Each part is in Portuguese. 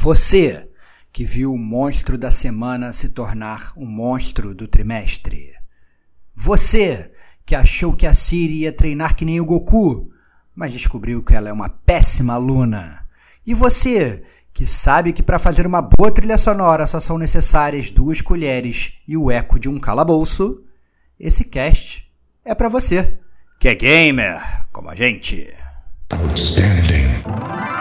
Você que viu o monstro da semana se tornar o monstro do trimestre. Você que achou que a Siri ia treinar que nem o Goku, mas descobriu que ela é uma péssima aluna. E você que sabe que para fazer uma boa trilha sonora só são necessárias duas colheres e o eco de um calabouço, esse cast é para você, que é gamer como a gente. Outstanding.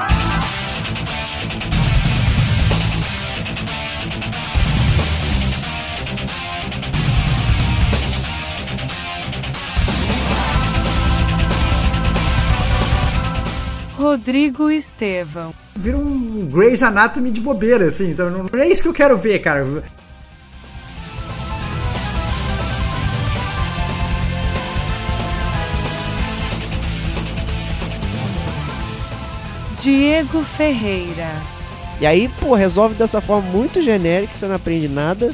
Rodrigo Estevão. Vira um Grey's Anatomy de bobeira, assim. Então não, não é isso que eu quero ver, cara. Diego Ferreira. E aí, pô, resolve dessa forma muito genérica, você não aprende nada.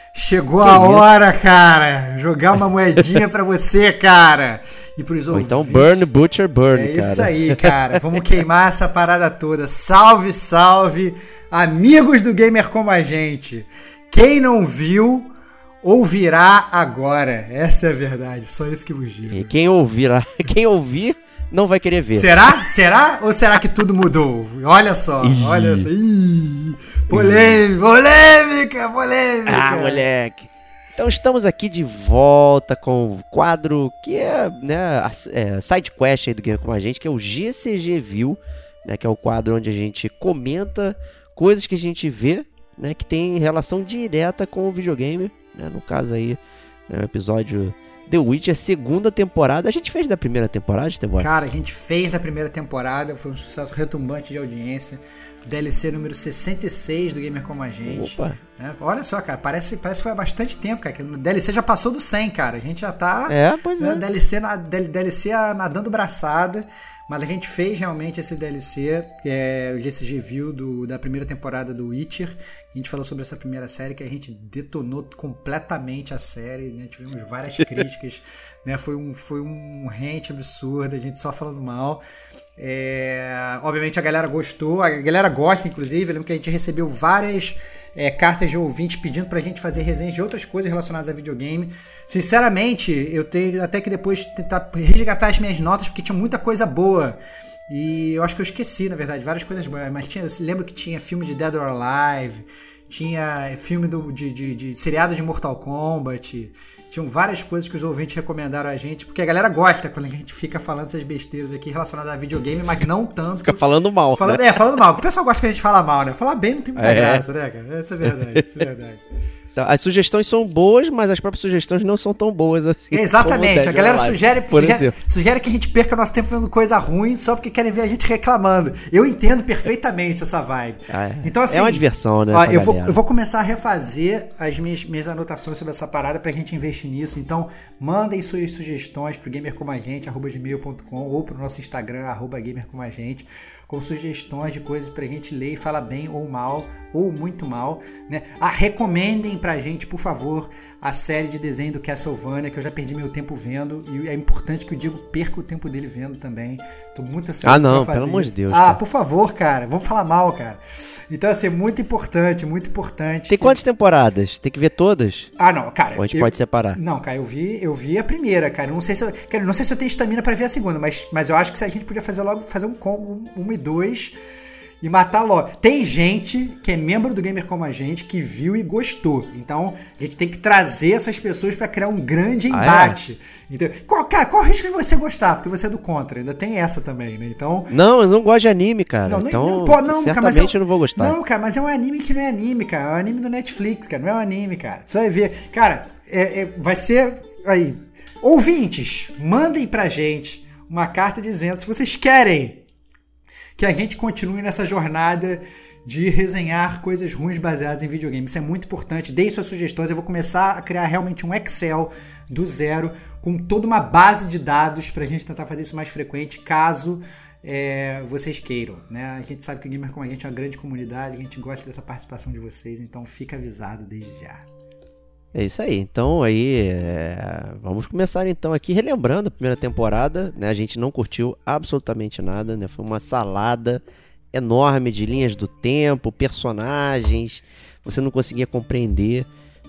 Chegou Que a isso? hora, cara! Jogar uma moedinha pra você, cara! E pros Ou então. Burn, Butcher, Burn, É cara. isso aí, cara. Vamos queimar essa parada toda. Salve, salve, amigos do Gamer como a gente. Quem não viu, ouvirá agora. Essa é a verdade. Só isso que vos digo. E quem ouvir, quem ouvir não vai querer ver. Será? Será? Ou será que tudo mudou? Olha só, olha só. Ih, polêmica, polêmica, polêmica. Ah, moleque. Então estamos aqui de volta com o quadro que é, né, a, é, side quest aí do Gamer com a gente, que é o GCG View, né, que é o quadro onde a gente comenta coisas que a gente vê, né, que tem relação direta com o videogame, né, no caso aí, né, o episódio The Witcher, segunda temporada. A gente fez da primeira temporada, Estevão? Cara, a gente fez na primeira temporada, foi um sucesso retumbante de audiência. DLC número 66 do Gamer Como a Gente. Opa. né? Olha só, cara, parece, parece que foi há bastante tempo, cara. Que o DLC já passou do 100, cara. A gente já tá. É, pois né, é. DLC, na, DLC nadando braçada. Mas a gente fez realmente esse DLC, que é o GCG View do, da primeira temporada do Witcher. A gente falou sobre essa primeira série que a gente detonou completamente a série, né? Tivemos várias críticas, né? Foi um, foi um rant absurdo, a gente só falando mal. É, obviamente a galera gostou, a galera gosta, inclusive. Eu lembro que a gente recebeu várias é, cartas de ouvintes pedindo pra gente fazer resenhas de outras coisas relacionadas a videogame. Sinceramente, eu tenho até que depois tentar resgatar as minhas notas, porque tinha muita coisa boa. E eu acho que eu esqueci, na verdade, várias coisas boas. Mas tinha, eu lembro que tinha filme de Dead or Alive, tinha filme do, de, de, de seriado de Mortal Kombat. Tinham várias coisas que os ouvintes recomendaram a gente, porque a galera gosta quando a gente fica falando essas besteiras aqui relacionadas a videogame, mas não tanto. Fica falando mal, Falando, né? É, falando mal. O pessoal gosta que a gente fala mal, né? Falar bem não tem muita É. graça, né, cara? Essa é verdade, isso é verdade. Então, As sugestões são boas, mas as próprias sugestões não são tão boas assim. Exatamente. A galera sugere, sugere, sugere que a gente perca nosso tempo vendo coisa ruim só porque querem ver a gente reclamando. Eu entendo perfeitamente essa vibe. Ah, é. Então, assim. É uma diversão, né, ó, eu, vou, eu vou começar a refazer as minhas, minhas anotações sobre essa parada pra gente investir nisso. Então, mandem suas sugestões pro gamercomagente, arroba gmail.com ou pro nosso Instagram, arroba gamercomagente, com sugestões de coisas pra gente ler e falar bem ou mal, ou muito mal, né? Ah, recomendem pra gente, por favor, a série de desenho do Castlevania, que eu já perdi meu tempo vendo, e é importante que o Diego perca o tempo dele vendo também. Tô muito ansioso Ah, não, pra fazer pelo amor de. Deus, Ah, cara. por favor, cara, vamos falar mal, cara. Então, assim, muito importante, muito importante. Tem que- quantas temporadas? Tem que ver todas? Ah, não, cara. Ou a gente eu- pode separar? Não, cara, eu vi, eu vi a primeira, cara. Eu não sei se eu, cara, não sei se eu tenho estamina pra ver a segunda, mas, mas eu acho que se a gente podia fazer logo, fazer um combo, um, um e dois e matar logo. Tem gente que é membro do Gamer como a gente que viu e gostou. Então, a gente tem que trazer essas pessoas pra criar um grande Ah, é? embate. Entendeu? Qual, cara, qual o risco de você gostar? Porque você é do contra, ainda tem essa também, né? Então, Não, eu não gosto de anime, cara. Não, então, não, pô, não, cara, mas certamente é um- eu não vou gostar. Não, cara, mas é um anime que não é anime, cara. É um anime do Netflix, cara. Não é um anime, cara. Você vai ver. Cara, é- é- vai ser. Aí. Ouvintes, mandem pra gente uma carta dizendo se vocês querem que a gente continue nessa jornada de resenhar coisas ruins baseadas em videogame. Isso é muito importante. Deem suas sugestões. Eu vou começar a criar realmente um Excel do zero com toda uma base de dados para a gente tentar fazer isso mais frequente, caso é, vocês queiram. Né? A gente sabe que o Gamer com a gente é uma grande comunidade, a gente gosta dessa participação de vocês, então fica avisado desde já. É isso aí. Então aí é... vamos começar então aqui relembrando a primeira temporada. Né? A gente não curtiu absolutamente nada, né? Foi uma salada enorme de linhas do tempo, personagens. Você não conseguia compreender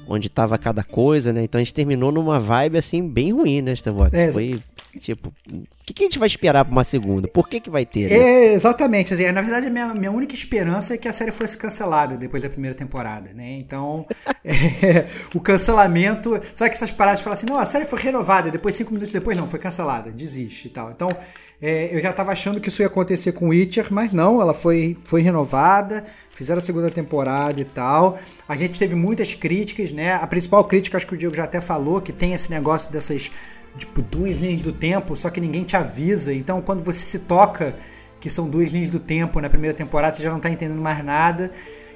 onde estava cada coisa, né? Então a gente terminou numa vibe assim bem ruim, né, Starbox? É, Foi tipo, o que, que, a gente vai esperar para uma segunda? Por que que vai ter? Né? É, exatamente. Assim, na verdade, a minha, minha única esperança é que a série fosse cancelada depois da primeira temporada, né? Então, é, o cancelamento. Sabe que essas paradas falam assim, não, a série foi renovada, depois, cinco minutos depois, não, foi cancelada, desiste e tal. Então, é, eu já estava achando que isso ia acontecer com Witcher, mas não, ela foi, foi renovada, fizeram a segunda temporada e tal. A gente teve muitas críticas, né? A principal crítica, acho que o Diego já até falou, que tem esse negócio dessas, tipo, duas linhas do tempo, só que ninguém te avisa. Então, quando você se toca que são duas linhas do tempo na primeira temporada, você já não está entendendo mais nada.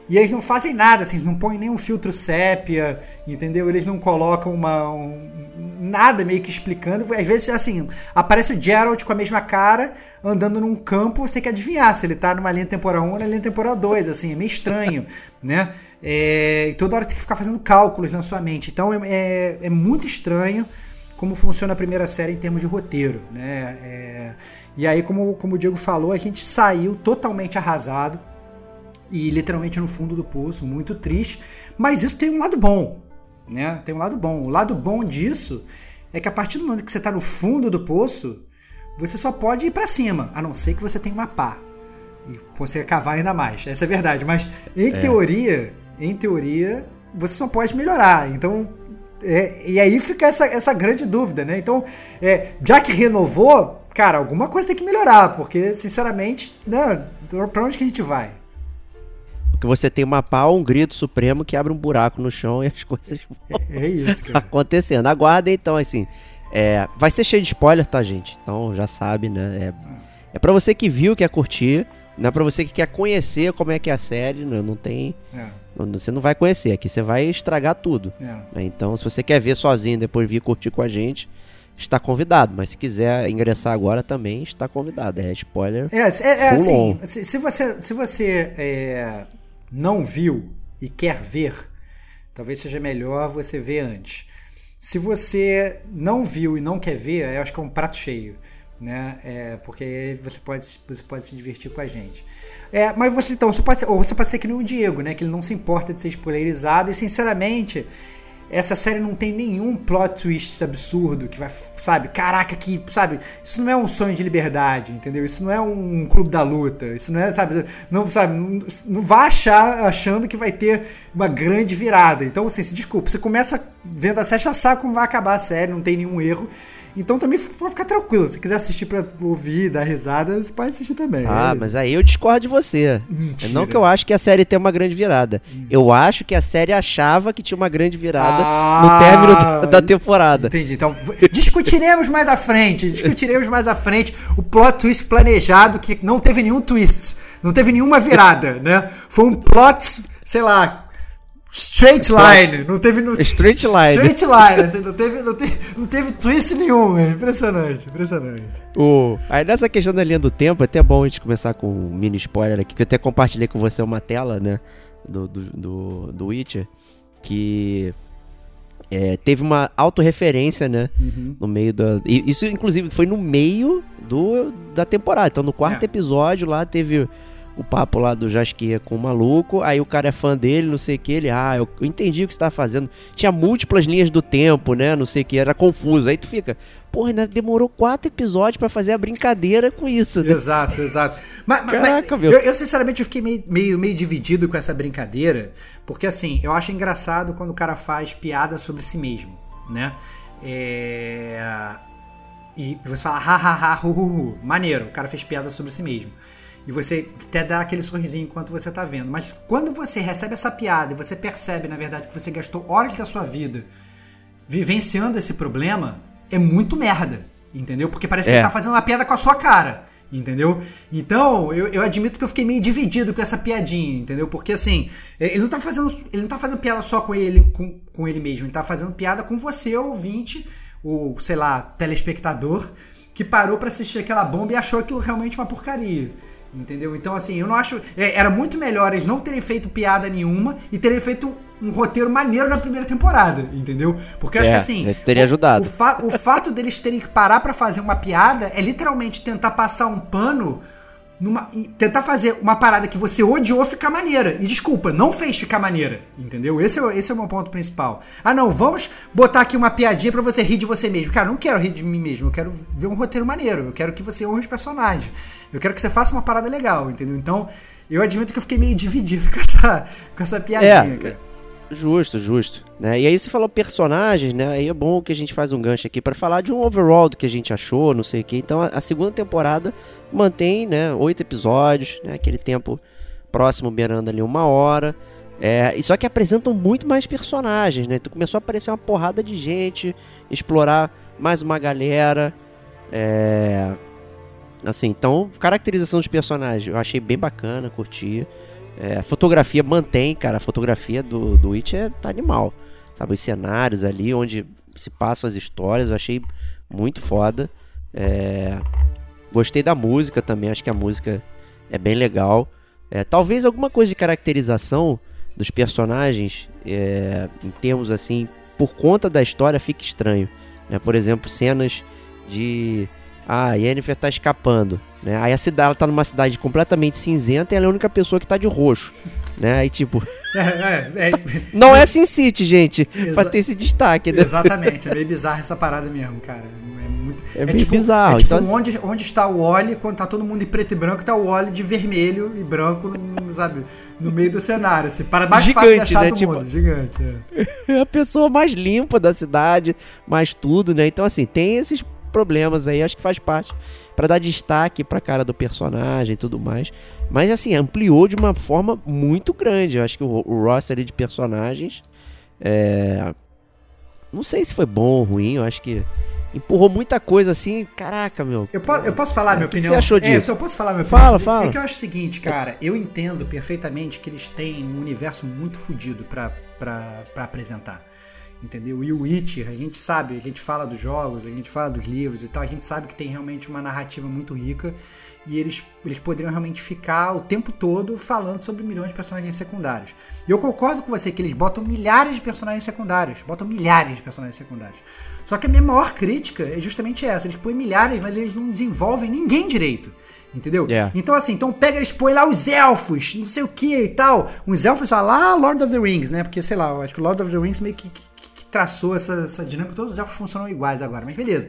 E eles não fazem nada, assim, não põem nenhum filtro sépia, entendeu? Eles não colocam uma, um, nada meio que explicando. Às vezes, assim, aparece o Geralt com a mesma cara, andando num campo, você tem que adivinhar se ele tá numa linha temporal 1 ou na linha temporal 2, assim, é meio estranho, né? É, toda hora você tem que ficar fazendo cálculos na sua mente. Então é, é, é muito estranho como funciona a primeira série em termos de roteiro, né? É, e aí, como, como o Diego falou, a gente saiu totalmente arrasado e literalmente no fundo do poço, muito triste. Mas isso tem um lado bom, né? Tem um lado bom. O lado bom disso é que a partir do momento que você está no fundo do poço, você só pode ir para cima, a não ser que você tenha uma pá e você cavar ainda mais. Essa é a verdade. Mas em é. teoria, em teoria, você só pode melhorar. Então é, e aí fica essa, essa grande dúvida, né? Então, é, já que renovou, cara, alguma coisa tem que melhorar, porque, sinceramente, né, pra onde que a gente vai? Porque você tem uma pau, um grito supremo que abre um buraco no chão e as coisas é, é isso, cara. acontecendo. Aguardem então, assim. É, vai ser cheio de spoiler, tá, gente? Então já sabe, né? É, é pra você que viu, quer curtir. Não é pra você que quer conhecer como é que é a série. Não, não tem. É. Você não vai conhecer. Aqui você vai estragar tudo. É. Né? Então, se você quer ver sozinho depois vir curtir com a gente, está convidado. Mas se quiser ingressar agora também, está convidado. É spoiler. É, é, é assim. Se, se, você, se você é, não viu e quer ver, talvez seja melhor você ver antes. Se você não viu e não quer ver, eu acho que é um prato cheio, né? É, porque você pode, você pode se divertir com a gente. É, mas você então, você pode ser, ou você pode ser que nem o Diego, né? Que ele não se importa de ser spoilerizado e sinceramente essa série não tem nenhum plot twist absurdo que vai, sabe, caraca, que, sabe, isso não é um sonho de liberdade, entendeu? Isso não é um clube da luta, isso não é, sabe, não, sabe, não, não achar achando que vai ter uma grande virada. Então, assim, se desculpa, você começa vendo a série, já sabe como vai acabar a série, não tem nenhum erro. Então também pode ficar tranquilo. Se quiser assistir pra ouvir, dar risada, você pode assistir também. Ah, é. mas aí eu discordo de você. Mentira. Não que eu acho que a série tem uma grande virada. Hum. Eu acho que a série achava que tinha uma grande virada ah, no término da, da temporada. Entendi. Então, discutiremos mais à frente. Discutiremos mais à frente o plot twist planejado que não teve nenhum twist. Não teve nenhuma virada, né? Foi um plot, sei lá, Straight line, não teve. Não, straight line. Straight line, assim, não, teve, não, teve, não teve twist nenhum, é impressionante, impressionante. O, aí nessa questão da linha do tempo, é até bom a gente começar com um mini spoiler aqui, que eu até compartilhei com você uma tela, né, do, do, do, do Witcher, que é, teve uma autorreferência, né, uhum. no meio da... Isso, inclusive, foi no meio do, da temporada, então no quarto é. episódio lá teve o papo lá do Jasquia com o maluco, aí o cara é fã dele, não sei o que, ele, ah, eu entendi o que você tá fazendo. Tinha múltiplas linhas do tempo, né, não sei o que, era confuso. Aí tu fica, porra, ainda demorou quatro episódios para fazer a brincadeira com isso. Né? Exato, exato. Mas, Caraca, mas, meu. Eu, eu, sinceramente, eu fiquei meio, meio, meio dividido com essa brincadeira, porque assim, eu acho engraçado quando o cara faz piada sobre si mesmo, né? É... E você fala, ha, ha, ha, hu, hu, hu. Maneiro, o cara fez piada sobre si mesmo. E você até dá aquele sorrisinho enquanto você tá vendo. Mas quando você recebe essa piada e você percebe, na verdade, que você gastou horas da sua vida vivenciando esse problema, é muito merda. entendeu? Porque parece que É. ele tá fazendo uma piada com a sua cara, entendeu? Então, eu, eu admito que eu fiquei meio dividido com essa piadinha, entendeu? Porque assim, ele não tá fazendo, ele não tá fazendo piada só com ele, com, com ele mesmo, ele tá fazendo piada com você, ouvinte, ou sei lá, telespectador, que parou pra assistir aquela bomba e achou aquilo realmente uma porcaria. Entendeu? Então, assim, eu não acho. é, Era muito melhor eles não terem feito piada nenhuma e terem feito um roteiro maneiro na primeira temporada, entendeu? Porque eu acho É, que assim. esse teria o- ajudado. O, fa- o fato deles terem que parar pra fazer uma piada é literalmente tentar passar um pano. Numa, tentar fazer uma parada que você odiou ficar maneira. E desculpa, não fez ficar maneira. Entendeu? Esse é, o- esse é o meu ponto principal. Ah, não, vamos botar aqui uma piadinha pra você rir de você mesmo. Cara, não quero rir de mim mesmo. Eu quero ver um roteiro maneiro. Eu quero que você honre os personagens. Eu quero que você faça uma parada legal, entendeu? Então, eu admito que eu fiquei meio dividido com essa, com essa piadinha, É, cara. Justo, justo. Né? E aí você falou personagens, né? Aí é bom que a gente faz um gancho aqui para falar de um overall do que a gente achou, não sei o que. Então a, segunda temporada mantém, né? Oito episódios, né? Aquele tempo próximo beirando ali uma hora. É, só que apresentam muito mais personagens, né? Então começou a aparecer uma porrada de gente, explorar mais uma galera. É, assim, então caracterização dos personagens eu achei bem bacana, curti. É, a fotografia mantém, cara. A fotografia do, do Witch é, tá animal. Sabe, os cenários ali onde se passam as histórias, eu achei muito foda. É, gostei da música também, acho que a música é bem legal. É, talvez alguma coisa de caracterização dos personagens, é, em termos assim, por conta da história, fique estranho. Né? Por exemplo, cenas de. Ah, a Yennefer tá escapando. Né? Aí a cidade ela tá numa cidade completamente cinzenta e ela é a única pessoa que tá de roxo. Né? Aí, tipo, É, é, é, não é Sin City, gente, Exa- pra ter esse destaque, né? Exatamente, é meio bizarro essa parada mesmo, cara. É muito. É meio bizarro, É tipo então- onde, onde está o Oli quando tá todo mundo em preto e branco, tá o Oli de vermelho e branco, no- sabe, no meio do cenário. Assim, para mais fácil de Gigante, achar né? do Tipo- mundo. Gigante, é. É a pessoa mais limpa da cidade, mais tudo, né? Então, assim, tem esses problemas aí, acho que faz parte pra dar destaque pra cara do personagem e tudo mais. Mas, assim, ampliou de uma forma muito grande. Eu acho que o, o roster ali de personagens. É... Não sei se foi bom ou ruim, eu acho que empurrou muita coisa assim. Caraca, meu. Eu, po- eu posso falar minha O que opinião? você achou É, disso? eu posso falar minha Fala, opinião? fala. É que eu acho o seguinte, cara, eu entendo perfeitamente que eles têm um universo muito fodido pra, pra, pra apresentar. Entendeu? E o Witcher, a gente sabe, a gente fala dos jogos, a gente fala dos livros e tal, a gente sabe que tem realmente uma narrativa muito rica e eles, eles poderiam realmente ficar o tempo todo falando sobre milhões de personagens secundários. E eu concordo com você que eles botam milhares de personagens secundários, botam milhares de personagens secundários. Só que a minha maior crítica é justamente essa, eles põem milhares, mas eles não desenvolvem ninguém direito. Entendeu? É. Então, assim, então pega, eles põem lá os elfos, não sei o que e tal. Uns elfos lá, Lord of the Rings, né? Porque, sei lá, eu acho que o Lord of the Rings meio que- que traçou essa, essa dinâmica. Todos os elfos funcionam iguais agora, mas beleza.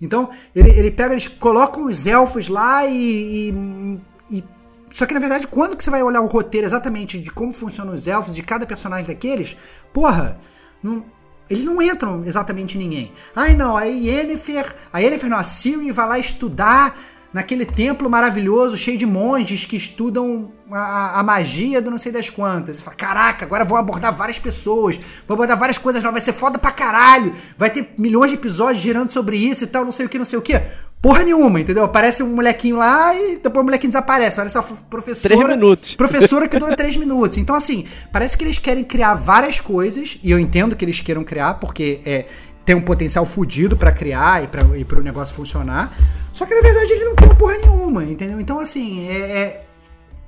Então, ele, ele pega, eles colocam os elfos lá e, e- e- Só que, na verdade, quando que você vai olhar o roteiro exatamente de como funcionam os elfos, de cada personagem daqueles, porra, não, eles não entram exatamente ninguém. Ai, não, a Yennefer, a Yennefer não, a Ciri vai lá estudar naquele templo maravilhoso, cheio de monges que estudam a, a magia do não sei das quantas. Você fala, caraca, agora vou abordar várias pessoas, vou abordar várias coisas novas, vai ser foda pra caralho, vai ter milhões de episódios girando sobre isso e tal, não sei o que, não sei o que. Porra nenhuma, entendeu? Aparece um molequinho lá e depois o molequinho desaparece. Parece uma professora. Três minutos. Professora que dura três minutos. Então, assim, parece que eles querem criar várias coisas, e eu entendo que eles queiram criar, porque é, tem um potencial fudido pra criar e para e pro negócio funcionar. Só que na verdade ele não tem porra nenhuma, entendeu? Então, assim, é, é,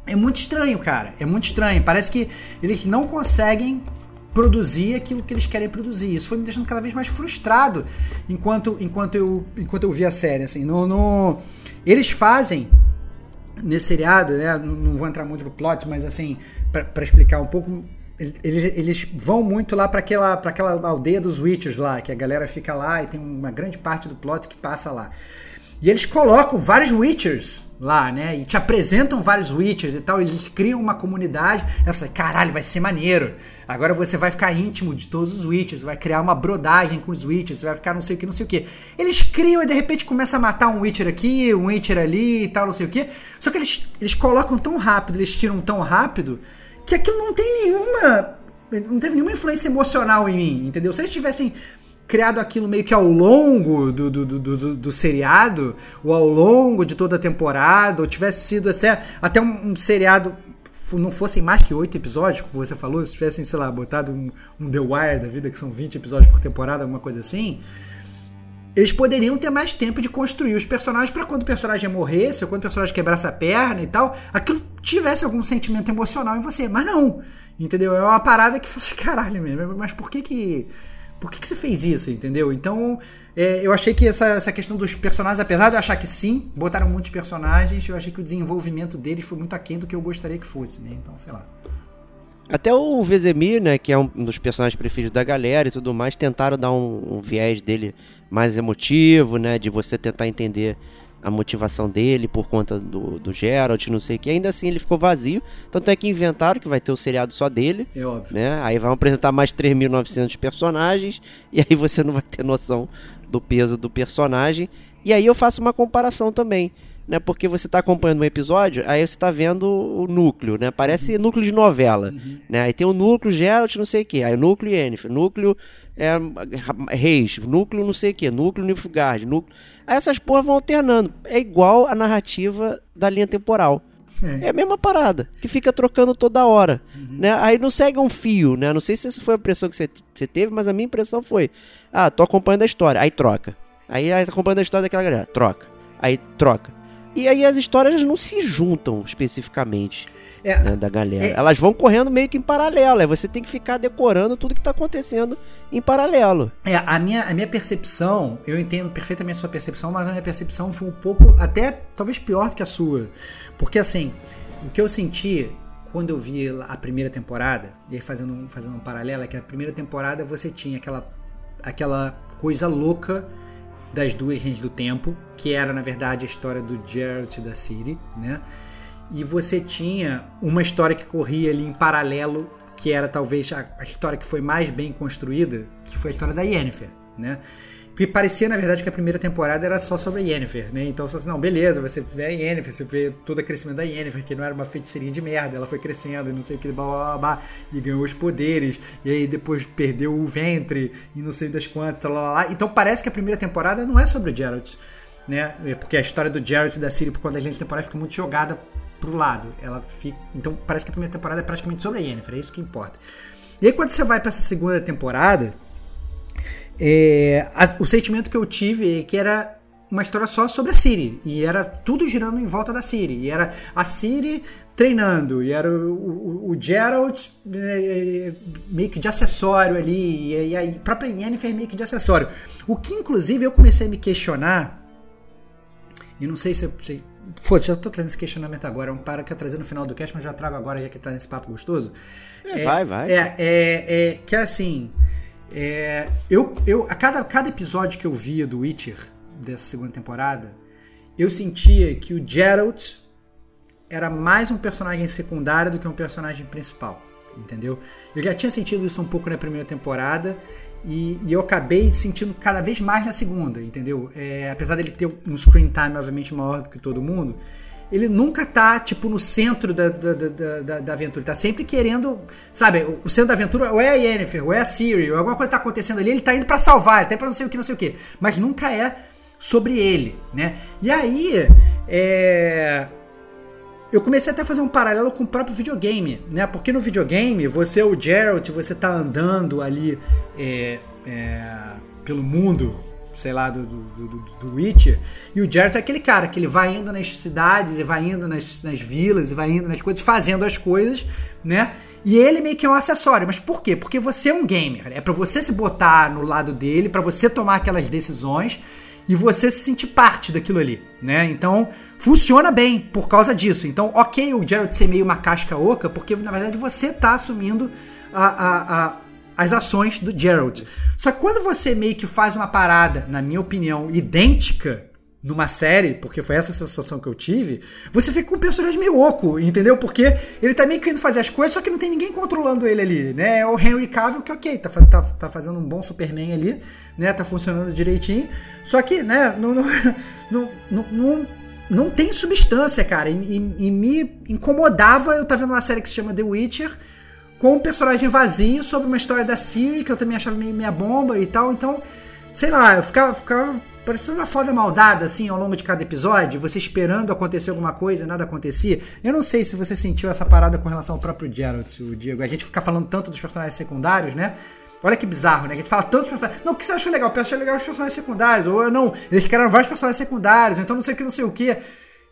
é muito estranho, cara. É muito estranho. Parece que eles não conseguem produzir aquilo que eles querem produzir. Isso foi me deixando cada vez mais frustrado enquanto, enquanto, eu, enquanto eu vi a série. Assim, no, no- eles fazem nesse seriado, né? Não, vou entrar muito no plot, mas assim, pra explicar um pouco. Eles, eles vão muito lá pra aquela, pra aquela aldeia dos Witchers lá, que a galera fica lá e tem uma grande parte do plot que passa lá. E eles colocam vários Witchers lá, né? E te apresentam vários Witchers e tal. Eles criam uma comunidade. Você, caralho, vai ser maneiro. Agora você vai ficar íntimo de todos os Witchers. Vai criar uma brodagem com os Witchers. Vai ficar não sei o que, não sei o que. Eles criam e de repente começa a matar um Witcher aqui, um Witcher ali e tal, não sei o que. Só que eles, eles colocam tão rápido, eles tiram tão rápido, que aquilo não tem nenhuma. Não teve nenhuma influência emocional em mim, entendeu? Se eles tivessem criado aquilo meio que ao longo do, do, do, do, do seriado, ou ao longo de toda a temporada, ou tivesse sido até, até um, um seriado não fossem mais que oito episódios, como você falou, se tivessem, sei lá, botado um, um The Wire da vida, que são 20 episódios por temporada, alguma coisa assim, eles poderiam ter mais tempo de construir os personagens para quando o personagem morresse, ou quando o personagem quebrasse a perna e tal, aquilo tivesse algum sentimento emocional em você. Mas não, entendeu? É uma parada que fosse caralho mesmo. Mas por que que por que, que você fez isso, entendeu? Então, é, eu achei que essa, essa questão dos personagens, apesar de eu achar que sim, botaram muitos personagens, eu achei que o desenvolvimento deles foi muito aquém do que eu gostaria que fosse, né? Então, sei lá. Até o Vezemir, né, que é um dos personagens preferidos da galera e tudo mais, tentaram dar um, um viés dele mais emotivo, né, de você tentar entender a motivação dele por conta do, do Geralt, não sei o que. Ainda assim ele ficou vazio. Tanto é que inventaram que vai ter o seriado só dele. É óbvio. Né? Aí vão apresentar mais 3.900 personagens. E aí você não vai ter noção do peso do personagem. E aí eu faço uma comparação também né? Porque você está acompanhando um episódio, aí você está vendo o núcleo, né? Parece uhum. núcleo de novela, uhum. né? Aí tem o núcleo Geralt, não sei o que, aí núcleo Yennefer, núcleo é, Reis, núcleo não sei o que, núcleo Nilfgaard, núcleo... Aí essas porras vão alternando. É igual a narrativa da linha temporal. É. é a mesma parada, que fica trocando toda hora. Uhum. Né? Aí não segue um fio, né? Não sei se essa foi a impressão que você, você teve, mas a minha impressão foi: ah, tô acompanhando a história, aí troca. Aí, aí tá acompanhando a história daquela galera, troca. Aí troca. E aí as histórias não se juntam especificamente é, né, da galera. É, Elas vão correndo meio que em paralelo. Aí você tem que ficar decorando tudo que está acontecendo em paralelo. É, a minha, a minha percepção, eu entendo perfeitamente a sua percepção, mas a minha percepção foi um pouco, até talvez pior do que a sua. Porque assim, o que eu senti quando eu vi a primeira temporada, e aí fazendo, fazendo um paralelo, é que a primeira temporada você tinha aquela, aquela coisa louca das duas redes do tempo, que era na verdade a história do Geralt da City, né? E você tinha uma história que corria ali em paralelo, que era talvez a, a história que foi mais bem construída, que foi a história da Yennefer, né? Porque parecia, na verdade, que a primeira temporada era só sobre a Yennefer, né? Então você assim, não, beleza, você vê a Yennefer, você vê todo o crescimento da Yennefer, que não era uma feiticeria de merda, ela foi crescendo e não sei o que, blá, blá, blá, e ganhou os poderes, e aí depois perdeu o ventre, e não sei das quantas, tal, lá, lá. Então parece que a primeira temporada não é sobre o Geralt, né? É porque a história do Geralt e da Ciri, por conta da gente temporada, fica muito jogada pro lado. Ela fica... Então parece que a primeira temporada é praticamente sobre a Yennefer, é isso que importa. E aí quando você vai para essa segunda temporada é, a, o sentimento que eu tive é que era uma história só sobre a Siri. E era tudo girando em volta da Siri. E era a Siri treinando. E era o, o, o Geralt é, meio que de acessório ali. E, e a própria Yennefer meio que de acessório. O que, inclusive, eu comecei a me questionar. E não sei se eu. Se, Foda-se, já tô trazendo esse questionamento agora. É um para que eu trazer no final do cast, mas já trago agora, já que tá nesse papo gostoso. É, é, vai, vai. É, é, é que é assim. É, eu, eu, a cada, cada episódio que eu via do Witcher, dessa segunda temporada, eu sentia que o Geralt era mais um personagem secundário do que um personagem principal, entendeu? Eu já tinha sentido isso um pouco na primeira temporada e, e eu acabei sentindo cada vez mais na segunda, entendeu? É, apesar dele ter um screen time, obviamente, maior do que todo mundo, ele nunca tá, tipo, no centro da, da, da, da, da aventura. Ele tá sempre querendo, sabe, o centro da aventura ou é a Yennefer, ou é a Siri, ou alguma coisa tá acontecendo ali, ele tá indo para salvar, até para não sei o que, não sei o que. Mas nunca é sobre ele, né? E aí, é... Eu comecei até a fazer um paralelo com o próprio videogame, né? Porque no videogame, você é o Geralt, você tá andando ali é, é, pelo mundo sei lá, do, do, do, do Witcher. E o Jared é aquele cara que ele vai indo nas cidades e vai indo nas, nas vilas e vai indo nas coisas, fazendo as coisas, né? E ele meio que é um acessório. Mas por quê? Porque você é um gamer. É para você se botar no lado dele, para você tomar aquelas decisões e você se sentir parte daquilo ali, né? Então, funciona bem por causa disso. Então, ok o Jared ser meio uma casca oca, porque na verdade você tá assumindo a, a, a as ações do Gerald. Só que quando você meio que faz uma parada, na minha opinião, idêntica numa série, porque foi essa sensação que eu tive, você fica com um personagem meio oco, entendeu? Porque ele tá meio que indo fazer as coisas, só que não tem ninguém controlando ele ali, né? É o Henry Cavill que, ok, tá, tá, tá fazendo um bom Superman ali, né? Tá funcionando direitinho, só que, né, não, não, não, não, não, tem substância, cara, e, e, e me incomodava eu tá vendo uma série que se chama The Witcher, com um personagem vazio sobre uma história da Siri, que eu também achava meio meia bomba e tal. Então, sei lá, eu ficava, ficava parecendo uma foda maldada, assim, ao longo de cada episódio, você esperando acontecer alguma coisa e nada acontecia. Eu não sei se você sentiu essa parada com relação ao próprio Geralt, o Diego. A gente fica falando tanto dos personagens secundários, né? Olha que bizarro, né? A gente fala tanto dos personagens. Não, o que você achou legal? Eu achei legal os personagens secundários. Ou não, eles criaram vários personagens secundários, então não sei o que, não sei o que.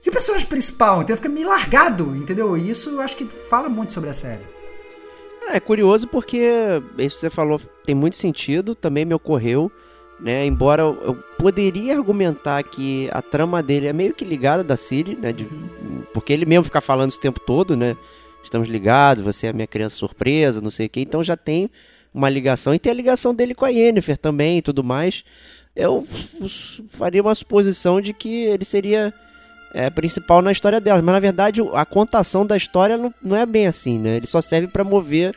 E o personagem principal, então fica meio largado, entendeu? E isso eu acho que fala muito sobre a série. É, é curioso porque isso que você falou tem muito sentido, também me ocorreu, né? Embora eu poderia argumentar que a trama dele é meio que ligada da Siri, né? De, porque ele mesmo fica falando isso o tempo todo, né? Estamos ligados, você é a minha criança surpresa, não sei o que, então já tem uma ligação. E tem a ligação dele com a Yennefer também e tudo mais. Eu faria uma suposição de que ele seria é, principal na história delas. Mas na verdade a contação da história não, não é bem assim, né? Ele só serve para mover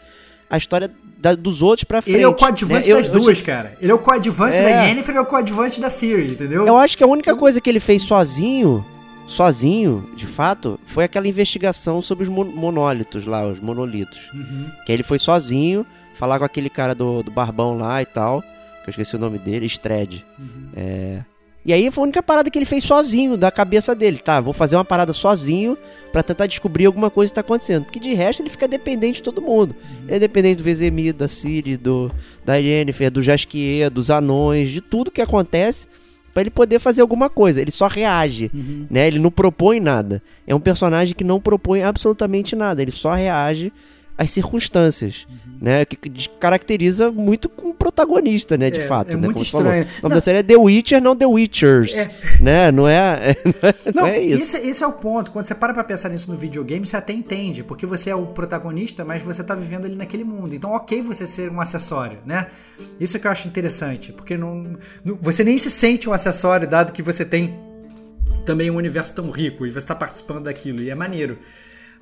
a história da, dos outros pra frente. Ele é o coadjuvante né? das eu, duas, eu, cara. Ele é o coadjuvante é. da Yennefer e é o coadjuvante da Siri, entendeu? Eu acho que a única coisa que ele fez sozinho, sozinho, de fato, foi aquela investigação sobre os monólitos lá, os monolitos. Uhum. Que aí ele foi sozinho falar com aquele cara do, do barbão lá e tal, que eu esqueci o nome dele, Stred. Uhum. É... E aí foi a única parada que ele fez sozinho, da cabeça dele. Tá, vou fazer uma parada sozinho para tentar descobrir alguma coisa que tá acontecendo. Porque de resto ele fica dependente de todo mundo. Uhum. Ele é dependente do Vezemir, da Ciri, do, da Yennefer, do Jasquier, dos anões, de tudo que acontece para ele poder fazer alguma coisa. Ele só reage, Uhum. né? Ele não propõe nada. É um personagem que não propõe absolutamente nada. Ele só reage às circunstâncias, Uhum. né? Que, que caracteriza muito com o protagonista, né? De É, fato. é né? muito estranho. O nome da série é The Witcher, não The Witchers, É. né? Não é, não, Não, é isso. Esse, esse é o ponto. Quando você para pra pensar nisso no videogame, você até entende, porque você é o protagonista, mas você tá vivendo ali naquele mundo. Então, ok você ser um acessório, né? Isso é que eu acho interessante, porque não, não- você nem se sente um acessório, dado que você tem também um universo tão rico e você tá participando daquilo, e é maneiro.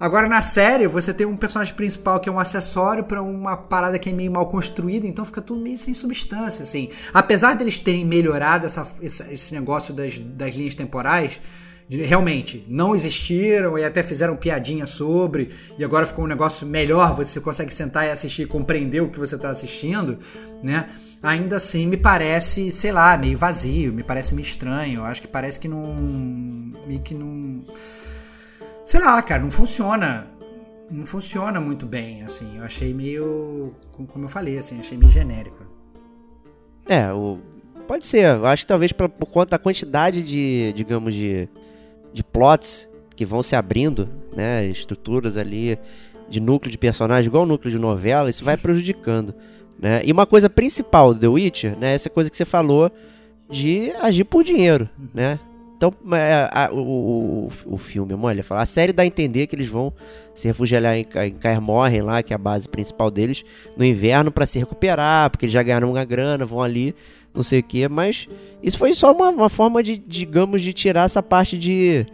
Agora, na série, você tem um personagem principal que é um acessório pra uma parada que é meio mal construída, então fica tudo meio sem substância, assim. Apesar deles terem melhorado essa- esse negócio das, das linhas temporais, realmente não existiram e até fizeram piadinha sobre, e agora ficou um negócio melhor, você consegue sentar e assistir e compreender o que você está assistindo, né? Ainda assim, me parece, sei lá, meio vazio, me parece meio estranho. Acho que parece que não. meio que não. Sei lá, cara, não funciona. Não funciona muito bem, assim. Eu achei meio. Como eu falei, assim, achei meio genérico. É, o... pode ser. Eu acho que talvez pra- por conta da quantidade de, digamos, de, de plots que vão se abrindo, né? Estruturas ali de núcleo de personagem, igual o núcleo de novela, isso vai prejudicando. Né? E uma coisa principal do The Witcher, né? Essa coisa que você falou de agir por dinheiro, né? Então, é, a- o, o, o filme, olha, a série dá a entender que eles vão se refugiar em, em Kaer Morhen, lá, que é a base principal deles, no inverno para se recuperar, porque eles já ganharam uma grana, vão ali, não sei o que, mas isso foi só uma, uma forma de, digamos, de tirar essa parte de.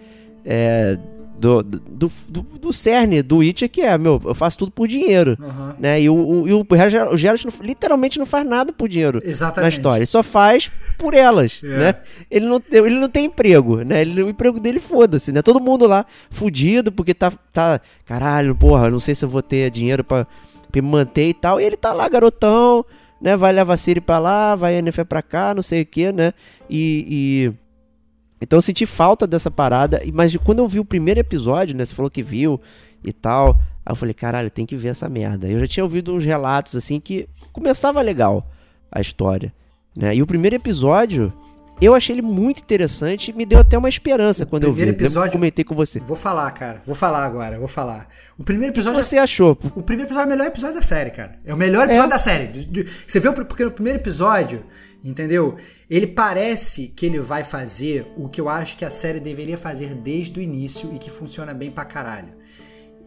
é, do, do, do, do cerne do Witcher, que é, meu, eu faço tudo por dinheiro. Aham. Né? E o, o, e o o Geralt não- literalmente não faz nada por dinheiro na Exatamente. história. Ele só faz por elas, É. né? Ele não, tem- ele não tem emprego, né? Ele, o emprego dele, foda-se, né? Todo mundo lá fudido porque tá, tá... Caralho, porra, não sei se eu vou ter dinheiro pra, pra me manter e tal. E ele tá lá, garotão, né? Vai levar a Siri pra lá, vai a Yennefer pra cá, não sei o que, né? E... e- Então eu senti falta dessa parada, e- mas quando eu vi o primeiro episódio, né? Você falou que viu e tal. Aí eu falei, caralho, tem que ver essa merda. Eu já tinha ouvido uns relatos assim que começava legal a história, né? E o primeiro episódio, eu achei ele muito interessante e me deu até uma esperança O quando eu vi. que eu episódio- comentei com você. Vou falar, cara. Vou falar agora, vou falar. O primeiro O que episódio. você achou? O primeiro episódio é o melhor episódio da série, cara. É o melhor episódio É. da série. Você o- porque no primeiro episódio, entendeu? Ele parece que ele vai fazer o que eu acho que a série deveria fazer desde o início e que funciona bem pra caralho.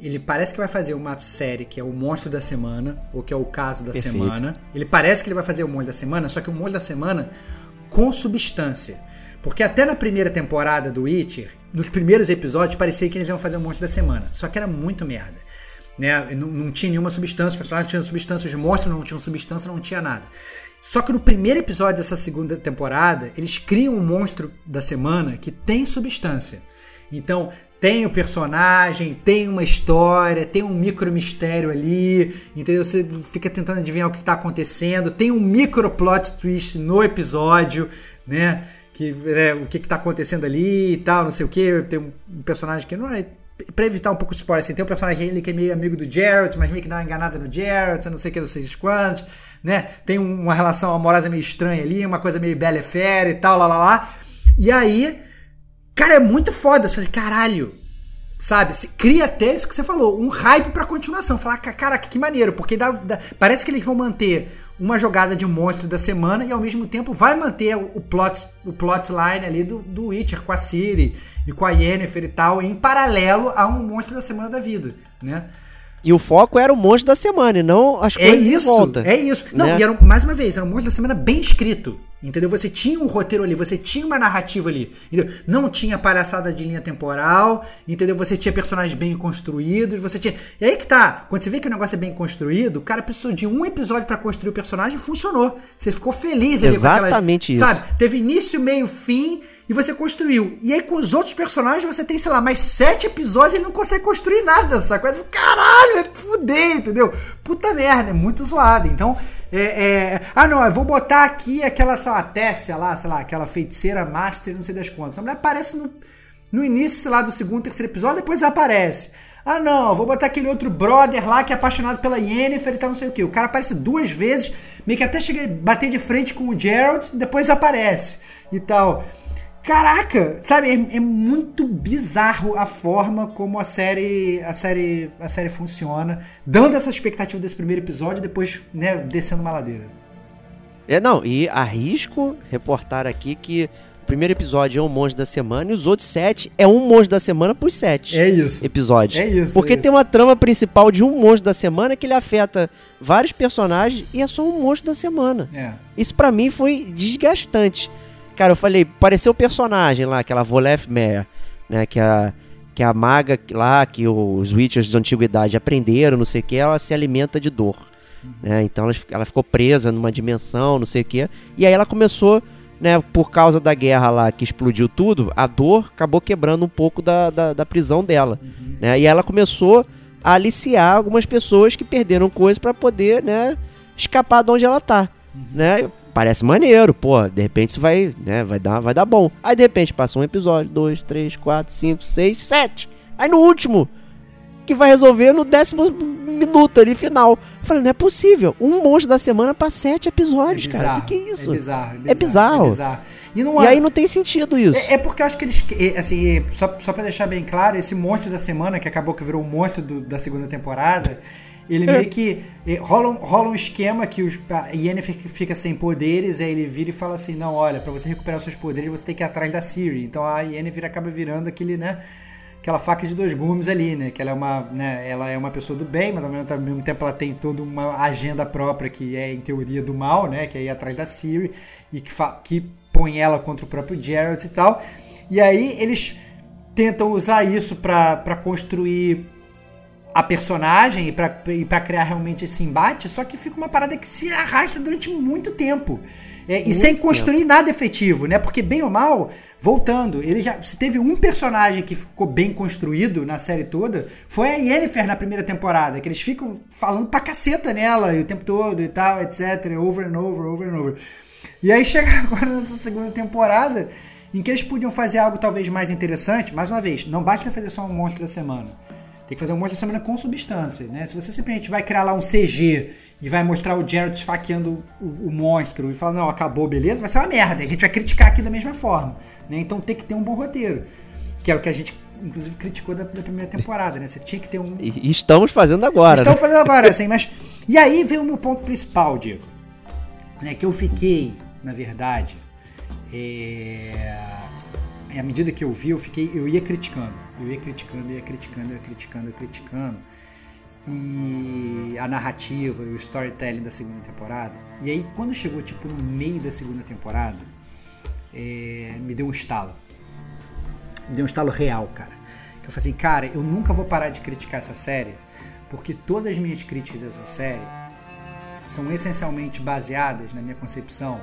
Ele parece que vai fazer uma série que é o Monstro da Semana, ou que é o Caso da Perfeito. Semana. Ele parece que ele vai fazer o Monstro da Semana, só que o Monstro da Semana com substância. Porque até na primeira temporada do Witcher, nos primeiros episódios, parecia que eles iam fazer o Monstro da Semana. Só que era muito merda. Né? Não, não tinha nenhuma substância, os personagens tinham substância, os monstros não tinham substância, não tinha nada. Só que no primeiro episódio dessa segunda temporada, eles criam um monstro da semana que tem substância. Então, tem o personagem, tem uma história, tem um micro mistério ali, entendeu? Você fica tentando adivinhar o que está acontecendo, tem um micro plot twist no episódio, né? Que, é, o que, está acontecendo ali e tal, não sei o que. Tem um personagem que não é. Pra evitar um pouco de spoiler, assim, tem um personagem ali que é meio amigo do Jared, mas meio que dá uma enganada no Jared, não sei o que, não sei quantos, né? Tem uma relação amorosa meio estranha ali, uma coisa meio bela e fera e tal, lá, lá, lá. E aí Cara, é muito foda. Você fala caralho. Sabe? Se cria até isso que você falou, um hype pra continuação. Falar, caraca, que maneiro, porque dá, dá, parece que eles vão manter uma jogada de monstro da semana e ao mesmo tempo vai manter o plot, o plot line ali do, do Witcher com a Siri e com a Yennefer e tal, em paralelo a um monstro da semana da vida, né? E o foco era o monstro da semana e não as é coisas isso, de volta. É isso. Não, né? e era, mais uma vez, era um monstro da semana bem escrito. Entendeu? Você tinha um roteiro ali, você tinha uma narrativa ali. Entendeu? Não tinha palhaçada de linha temporal, entendeu? Você tinha personagens bem construídos, você tinha. E aí que tá, quando você vê que o negócio é bem construído, o cara precisou de um episódio para construir o personagem e funcionou. Você ficou feliz ali Exatamente com aquela, isso. Sabe? Teve início, meio, fim e você construiu. E aí com os outros personagens você tem, sei lá, mais sete episódios e não consegue construir nada, coisa Caralho, é fuder, entendeu? Puta merda, é muito zoado. Então, é, é, ah, não, eu vou botar aqui aquela, sei lá, Tessia lá, sei lá, aquela feiticeira master, não sei das quantas. A mulher aparece no, no início, lá, do segundo, terceiro episódio, depois aparece. Ah, não, vou botar aquele outro brother lá que é apaixonado pela Yennefer e tal, não sei o que. O cara aparece duas vezes, meio que até chega a bater de frente com o Gerald, depois aparece e tal. Caraca, sabe, é, é, muito bizarro a forma como a série, a série, a série funciona, dando essa expectativa desse primeiro episódio e depois, né, descendo uma ladeira. É, não, e arrisco reportar aqui que o primeiro episódio é um monstro da semana e os outros sete é um monstro da semana por sete é isso. episódios. É isso. Porque é tem uma trama principal de um monstro da semana que ele afeta vários personagens e é só um monstro da semana. É. Isso para mim foi desgastante. Cara, eu falei, pareceu o personagem lá, aquela Volef Mare, né? Que a, que a maga lá, que os Witchers da antiguidade aprenderam, não sei o que, ela se alimenta de dor. Uhum. Né? Então ela, ela ficou presa numa dimensão, não sei o que. E aí ela começou, né, por causa da guerra lá que explodiu tudo, a dor acabou quebrando um pouco da, da, da prisão dela. Uhum. Né? E ela começou a aliciar algumas pessoas que perderam coisas para poder, né, escapar de onde ela tá. Uhum. Né? Parece maneiro, pô, de repente isso vai, né, vai dar, vai dar bom. Aí de repente passa um episódio, dois, três, quatro, cinco, seis, sete. Aí no último, que vai resolver no décimo minuto ali final. Eu falei, não é possível. Um monstro da semana pra sete episódios, é cara. O que, que, é isso? É bizarro. É bizarro. É bizarro. É bizarro. E, não, e aí não tem sentido isso. É, é, porque eu acho que eles. Assim, só, só pra deixar bem claro, esse monstro da semana, que acabou que virou o um monstro do, da segunda temporada. Ele meio que. Eh, rola um, rola um esquema que os, a Yennefer fica sem poderes, aí ele vira e fala assim: não, olha, para você recuperar seus poderes, você tem que ir atrás da Siri. Então a Yennefer acaba virando aquele, né? Aquela faca de dois gumes ali, né? Que ela é uma, né, ela é uma pessoa do bem, mas ao mesmo, ao mesmo tempo ela tem toda uma agenda própria que é, em teoria, do mal, né? Que é ir atrás da Siri e que, que põe ela contra o próprio Geralt e tal. E aí eles tentam usar isso para construir a personagem e para pra criar realmente esse embate, só que fica uma parada que se arrasta durante muito tempo. É, muito e sem construir nada efetivo, né? Porque, bem ou mal, voltando, ele já. Se teve um personagem que ficou bem construído na série toda, foi a Yennefer na primeira temporada, que eles ficam falando pra caceta nela o tempo todo e tal, etc. Over and over, over and over. E aí chega agora nessa segunda temporada, em que eles podiam fazer algo talvez mais interessante. Mais uma vez, não basta fazer só um monstro da semana tem que fazer um monstro da semana com substância, né? Se você simplesmente vai criar lá um CG e vai mostrar o Jared esfaqueando o, o, monstro e falar, não, acabou, beleza, vai ser uma merda. A gente vai criticar aqui da mesma forma, né? Então tem que ter um bom roteiro. Que é o que a gente, inclusive, criticou da, da primeira temporada, né? Você tinha que ter um... E estamos fazendo agora, Estamos né? fazendo agora, assim, mas... E aí vem o meu ponto principal, Diego. Né? Que eu fiquei, na verdade... É à medida que eu vi, eu fiquei, eu ia criticando, eu ia criticando, ia criticando, ia criticando, ia criticando. E a narrativa e o storytelling da segunda temporada. E aí, quando chegou tipo no meio da segunda temporada, é, me deu um estalo. Me deu um estalo real, cara. Que eu falei assim, cara, eu nunca vou parar de criticar essa série, porque todas as minhas críticas dessa série são essencialmente baseadas, na minha concepção,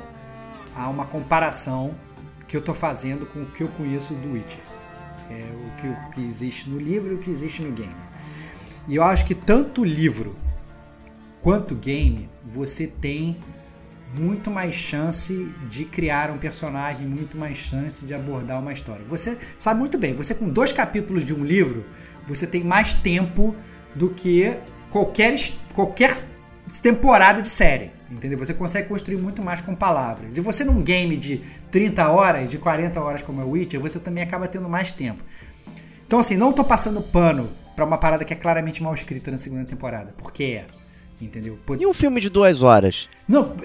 a uma comparação que eu tô fazendo com o que eu conheço do Witcher. É o que, o que existe no livro e o que existe no game. E eu acho que tanto o livro quanto o game, você tem muito mais chance de criar um personagem, muito mais chance de abordar uma história. Você sabe muito bem, você com dois capítulos de um livro, você tem mais tempo do que qualquer, qualquer temporada de série. Entendeu? Você consegue construir muito mais com palavras. E você num game de 30 horas, de 40 horas como é o Witcher, você também acaba tendo mais tempo. Então, assim, não tô passando pano para uma parada que é claramente mal escrita na segunda temporada. Porque é. Entendeu? E um filme de duas horas? Não.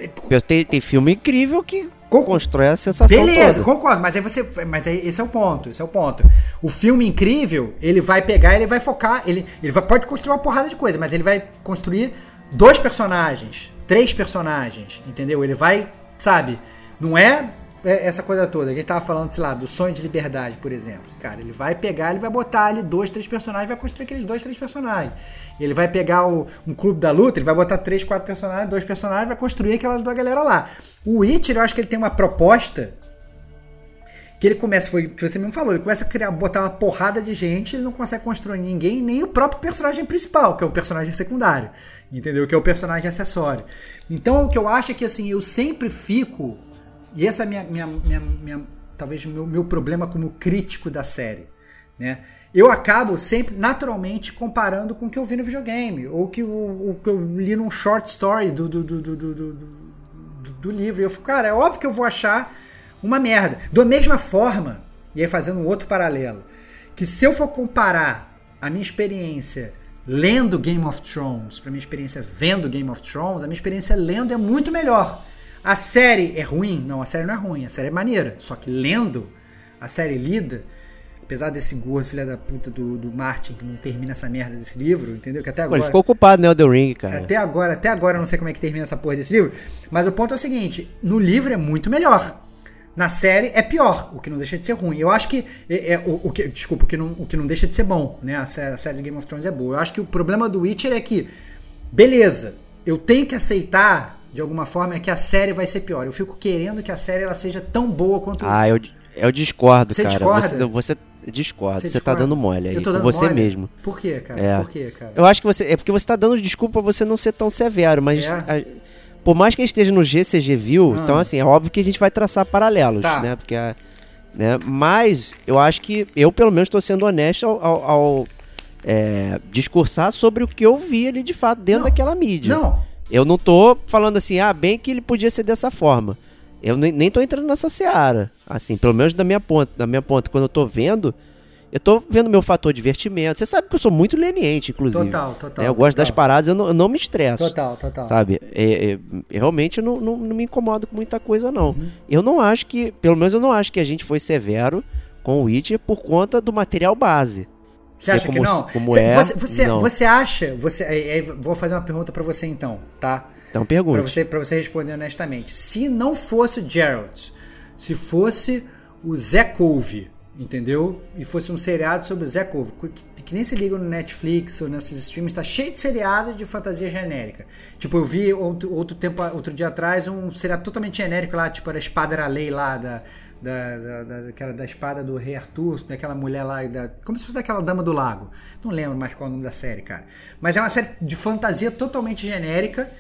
Tem, tem filme incrível que constrói a sensação Beleza, toda. concordo, mas aí você, mas aí esse é o ponto, esse é o ponto. O filme incrível, ele vai pegar, ele vai focar, ele, ele vai, pode construir uma porrada de coisa, mas ele vai construir dois personagens, três personagens, entendeu? Ele vai, sabe, não é é, essa coisa toda. A gente tava falando, sei lá, do sonho de liberdade, por exemplo. Cara, ele vai pegar, ele vai botar ali dois, três personagens, vai construir aqueles dois, três personagens. Ele vai pegar o, um clube da luta, ele vai botar três, quatro personagens, dois personagens, vai construir aquela da galera lá. O Witcher, eu acho que ele tem uma proposta que ele começa, foi o que você mesmo falou, ele começa a criar, botar uma porrada de gente, ele não consegue construir ninguém, nem o próprio personagem principal, que é o personagem secundário, entendeu? Que é o personagem acessório. Então o que eu acho é que assim, eu sempre fico e essa é minha, minha, minha, minha talvez meu, meu problema como crítico da série. Né? Eu acabo sempre, naturalmente, comparando com o que eu vi no videogame, ou que o, o que eu li num short story do, do, do, do, do, do, do livro. E eu fico, cara, é óbvio que eu vou achar uma merda. Da mesma forma, e aí fazendo um outro paralelo, que se eu for comparar a minha experiência lendo Game of Thrones para minha experiência vendo Game of Thrones, a minha experiência lendo é muito melhor. A série é ruim? Não, a série não é ruim, a série é maneira. Só que lendo, a série lida, apesar desse gordo filha da puta do, do Martin que não termina essa merda desse livro, entendeu? Que até agora. Ele ficou ocupado, né, o The Ring, cara. Até agora, até agora eu não sei como é que termina essa porra desse livro. Mas o ponto é o seguinte: no livro é muito melhor. Na série é pior, o que não deixa de ser ruim. Eu acho que. É, é o, o, que desculpa, o que, não, o que não deixa de ser bom, né? A série, a série de Game of Thrones é boa. Eu acho que o problema do Witcher é que, beleza, eu tenho que aceitar de alguma forma, é que a série vai ser pior. Eu fico querendo que a série ela seja tão boa quanto. Ah, eu, eu discordo, você cara. Discorda? Você, você discorda, você, você tá dando mole aí. Eu tô dando você mole? mesmo. Por quê, cara? É. Por quê, cara? Eu acho que você. É porque você tá dando desculpa pra você não ser tão severo, mas. É. A, por mais que a gente esteja no GCG View, Ah. então assim, é óbvio que a gente vai traçar paralelos, Tá. né? Porque a- né? Mas eu acho que eu, pelo menos, estou sendo honesto ao, ao- ao, é, discursar sobre o que eu vi ali de fato dentro Não. daquela mídia. Não, Eu não tô falando assim, ah, bem que ele podia ser dessa forma. Eu nem, nem tô entrando nessa seara. Assim, pelo menos da minha ponta. Da minha ponta, quando eu tô vendo, eu tô vendo meu fator divertimento. Você sabe que eu sou muito leniente, inclusive. total, total. É, eu gosto das total. paradas, eu não, eu não me estresso. Total, total. Sabe? É, é, eu realmente não, não, não me incomodo com muita coisa, não. Uhum. Eu não acho que, pelo menos eu não acho que a gente foi severo com o Witcher por conta do material base. Você acha como- que não? como Você- é, você, você, não. você acha. Você, vou fazer uma pergunta pra você então, tá? Então pergunta. Pra você, pra você responder honestamente. Se não fosse o Geralt, se fosse o Zé Couve, entendeu? E fosse um seriado sobre Zé Couve, que, que nem se liga no Netflix ou nesses streams, tá cheio de seriado de fantasia genérica. Tipo, eu vi outro, outro tempo, outro dia atrás um seriado totalmente genérico lá, tipo, era a Espada era Lei lá, da, da, da, da, da espada do Rei Arthur, daquela mulher lá, da, como se fosse daquela Dama do Lago. Não lembro mais qual é o nome da série, cara. Mas é uma série de fantasia totalmente genérica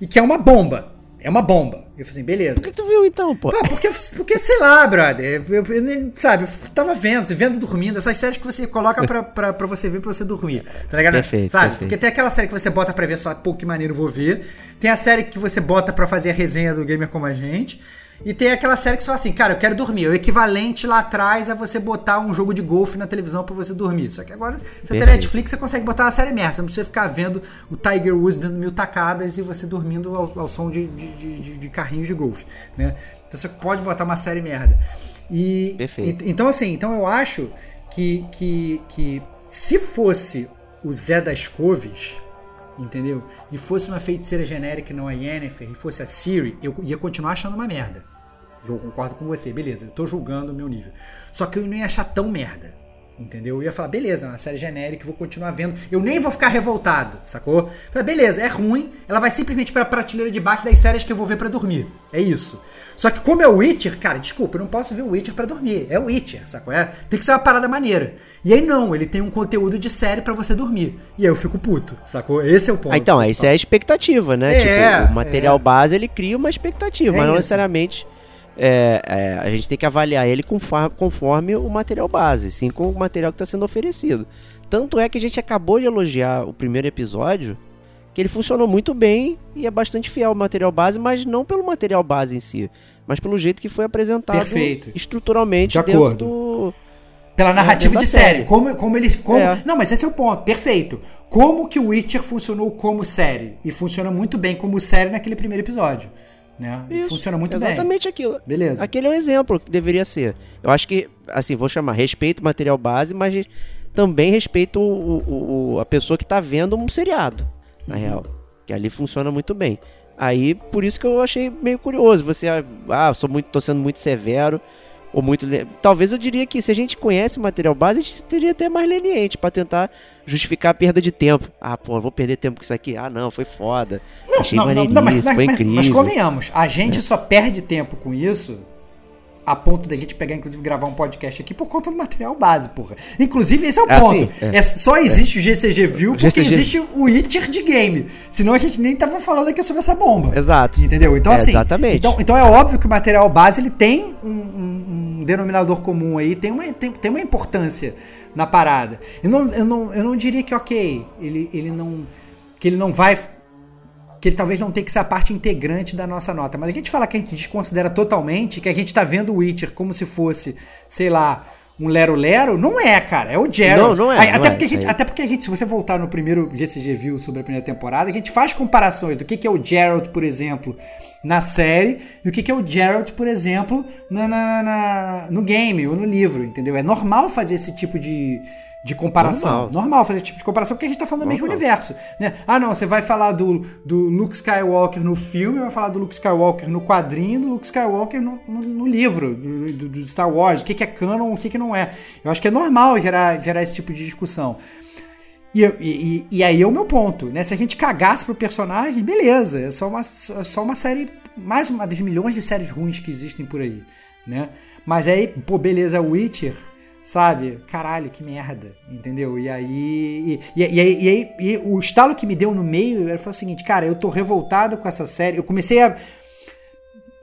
e que é uma bomba. É uma bomba. Eu falei assim, beleza. Por que tu viu então, pô? Pô, porque, porque, sei lá, brother. Eu, eu nem- sabe, eu tava vendo, vendo dormindo. Essas séries que você coloca pra, pra, pra você ver, pra você dormir. Tá ligado? Perfeito, Sabe? perfeito. Porque tem aquela série que você bota pra ver só, pô, que maneiro, vou ver. Tem a série que você bota pra fazer a resenha do Gamer Como a Gente. E tem aquela série que você fala assim, cara, eu quero dormir. O equivalente lá atrás é você botar um jogo de golfe na televisão pra você dormir. Só que agora, você tem. Netflix, você consegue botar uma série merda. Você não precisa ficar vendo o Tiger Woods dando mil tacadas e você dormindo ao, ao som de, de, de, de- carrinho de golfe, né? Então você pode botar uma série merda. E, Perfeito. e- então assim, então eu acho que, que, que se fosse o Zé das Couves, entendeu? E fosse uma feiticeira genérica e não a Yennefer, e fosse a Siri, eu ia continuar achando uma merda. Eu concordo com você, beleza, eu tô julgando o meu nível. Só que eu não ia achar tão merda. Entendeu? Eu ia falar, beleza, é uma série genérica, vou continuar vendo. Eu nem vou ficar revoltado, sacou? Falei, beleza, é ruim, ela vai simplesmente pra prateleira de baixo das séries que eu vou ver para dormir. É isso. Só que como é o Witcher, cara, desculpa, eu não posso ver o Witcher para dormir. É o Witcher, sacou? É, tem que ser uma parada maneira. E aí não, ele tem um conteúdo de série para você dormir. E aí eu fico puto, sacou? Esse é o ponto. Ah, então, isso é a expectativa, né? É, tipo, o material é. base ele cria uma expectativa, É mas não isso. necessariamente é, é, a gente tem que avaliar ele conforme, conforme o material base, sim com o material que está sendo oferecido. Tanto é que a gente acabou de elogiar o primeiro episódio, que ele funcionou muito bem e é bastante fiel ao material base, mas não pelo material base em si, mas pelo jeito que foi apresentado Perfeito. estruturalmente De dentro acordo. do. Pela narrativa de série. série. Como, como ele. Como... É. Não, mas esse é o ponto. Perfeito. Como que o Witcher funcionou como série? E funciona muito bem como série naquele primeiro episódio. Né? Isso, funciona muito bem. Exatamente aquilo. Beleza. Aquele é um exemplo que deveria ser. Eu acho que, assim, vou chamar respeito o material base, mas também respeito o, o- o- a pessoa que tá vendo um seriado, na real. Que ali funciona muito bem. Aí, por isso que eu achei meio curioso. Você, ah, sou muito, tô sendo muito severo. Ou muito. Talvez eu diria que se a gente conhece o material base, a gente teria até mais leniente pra tentar justificar a perda de tempo. Ah, pô, vou perder tempo com isso aqui. Ah, não, foi foda. achei maneiríssimo, mas, mas- foi mas- incrível. mas convenhamos, a gente só perde tempo com isso a ponto da gente pegar, inclusive, gravar um podcast aqui por conta do material base, porra. Inclusive, esse é o É ponto. assim, é. É, só existe o GCG View porque GCG. existe o Witcher de game. Senão a gente nem tava falando aqui sobre essa bomba. Exato. Entendeu? Então, É, assim. exatamente. Então, então é óbvio que o material base ele tem um, um- um denominador comum aí, tem uma, tem, tem uma importância na parada. Eu não, eu não, eu não diria que, ok, ele, ele não. que ele não vai. Que ele talvez não tenha que ser a parte integrante da nossa nota. Mas a gente fala que a gente desconsidera totalmente, que a gente tá vendo o Witcher como se fosse, sei lá. Um Lero Lero? Não é, cara. É o Geralt. Não, não é, Aí, não até, é, porque a gente, até porque a gente, se você voltar no primeiro GCG View sobre a primeira temporada, a gente faz comparações do que, que é o Geralt, por exemplo, na série e o que, que é o Geralt, por exemplo, na, na- na- no game ou no livro, entendeu? É normal fazer esse tipo de, de comparação. Normal. Normal. fazer esse tipo de comparação porque a gente tá falando do mesmo universo. Né? Ah, não, você vai falar do, do Luke Skywalker no filme, vai falar do Luke Skywalker no quadrinho, do Luke Skywalker no, no- no livro do, do- Star Wars, o que, que é canon, o que, que não é. Eu acho que é normal gerar, gerar esse tipo de discussão. E, e- e- e aí é o meu ponto, né? Se a gente cagasse pro personagem, beleza, é só uma, é só uma série, mais uma das milhões de séries ruins que existem por aí, né? Mas aí, pô, beleza, Witcher, sabe? Caralho, que merda, entendeu? E aí, e, e- e aí, e aí e o estalo que me deu no meio foi o seguinte, cara, eu tô revoltado com essa série, eu comecei a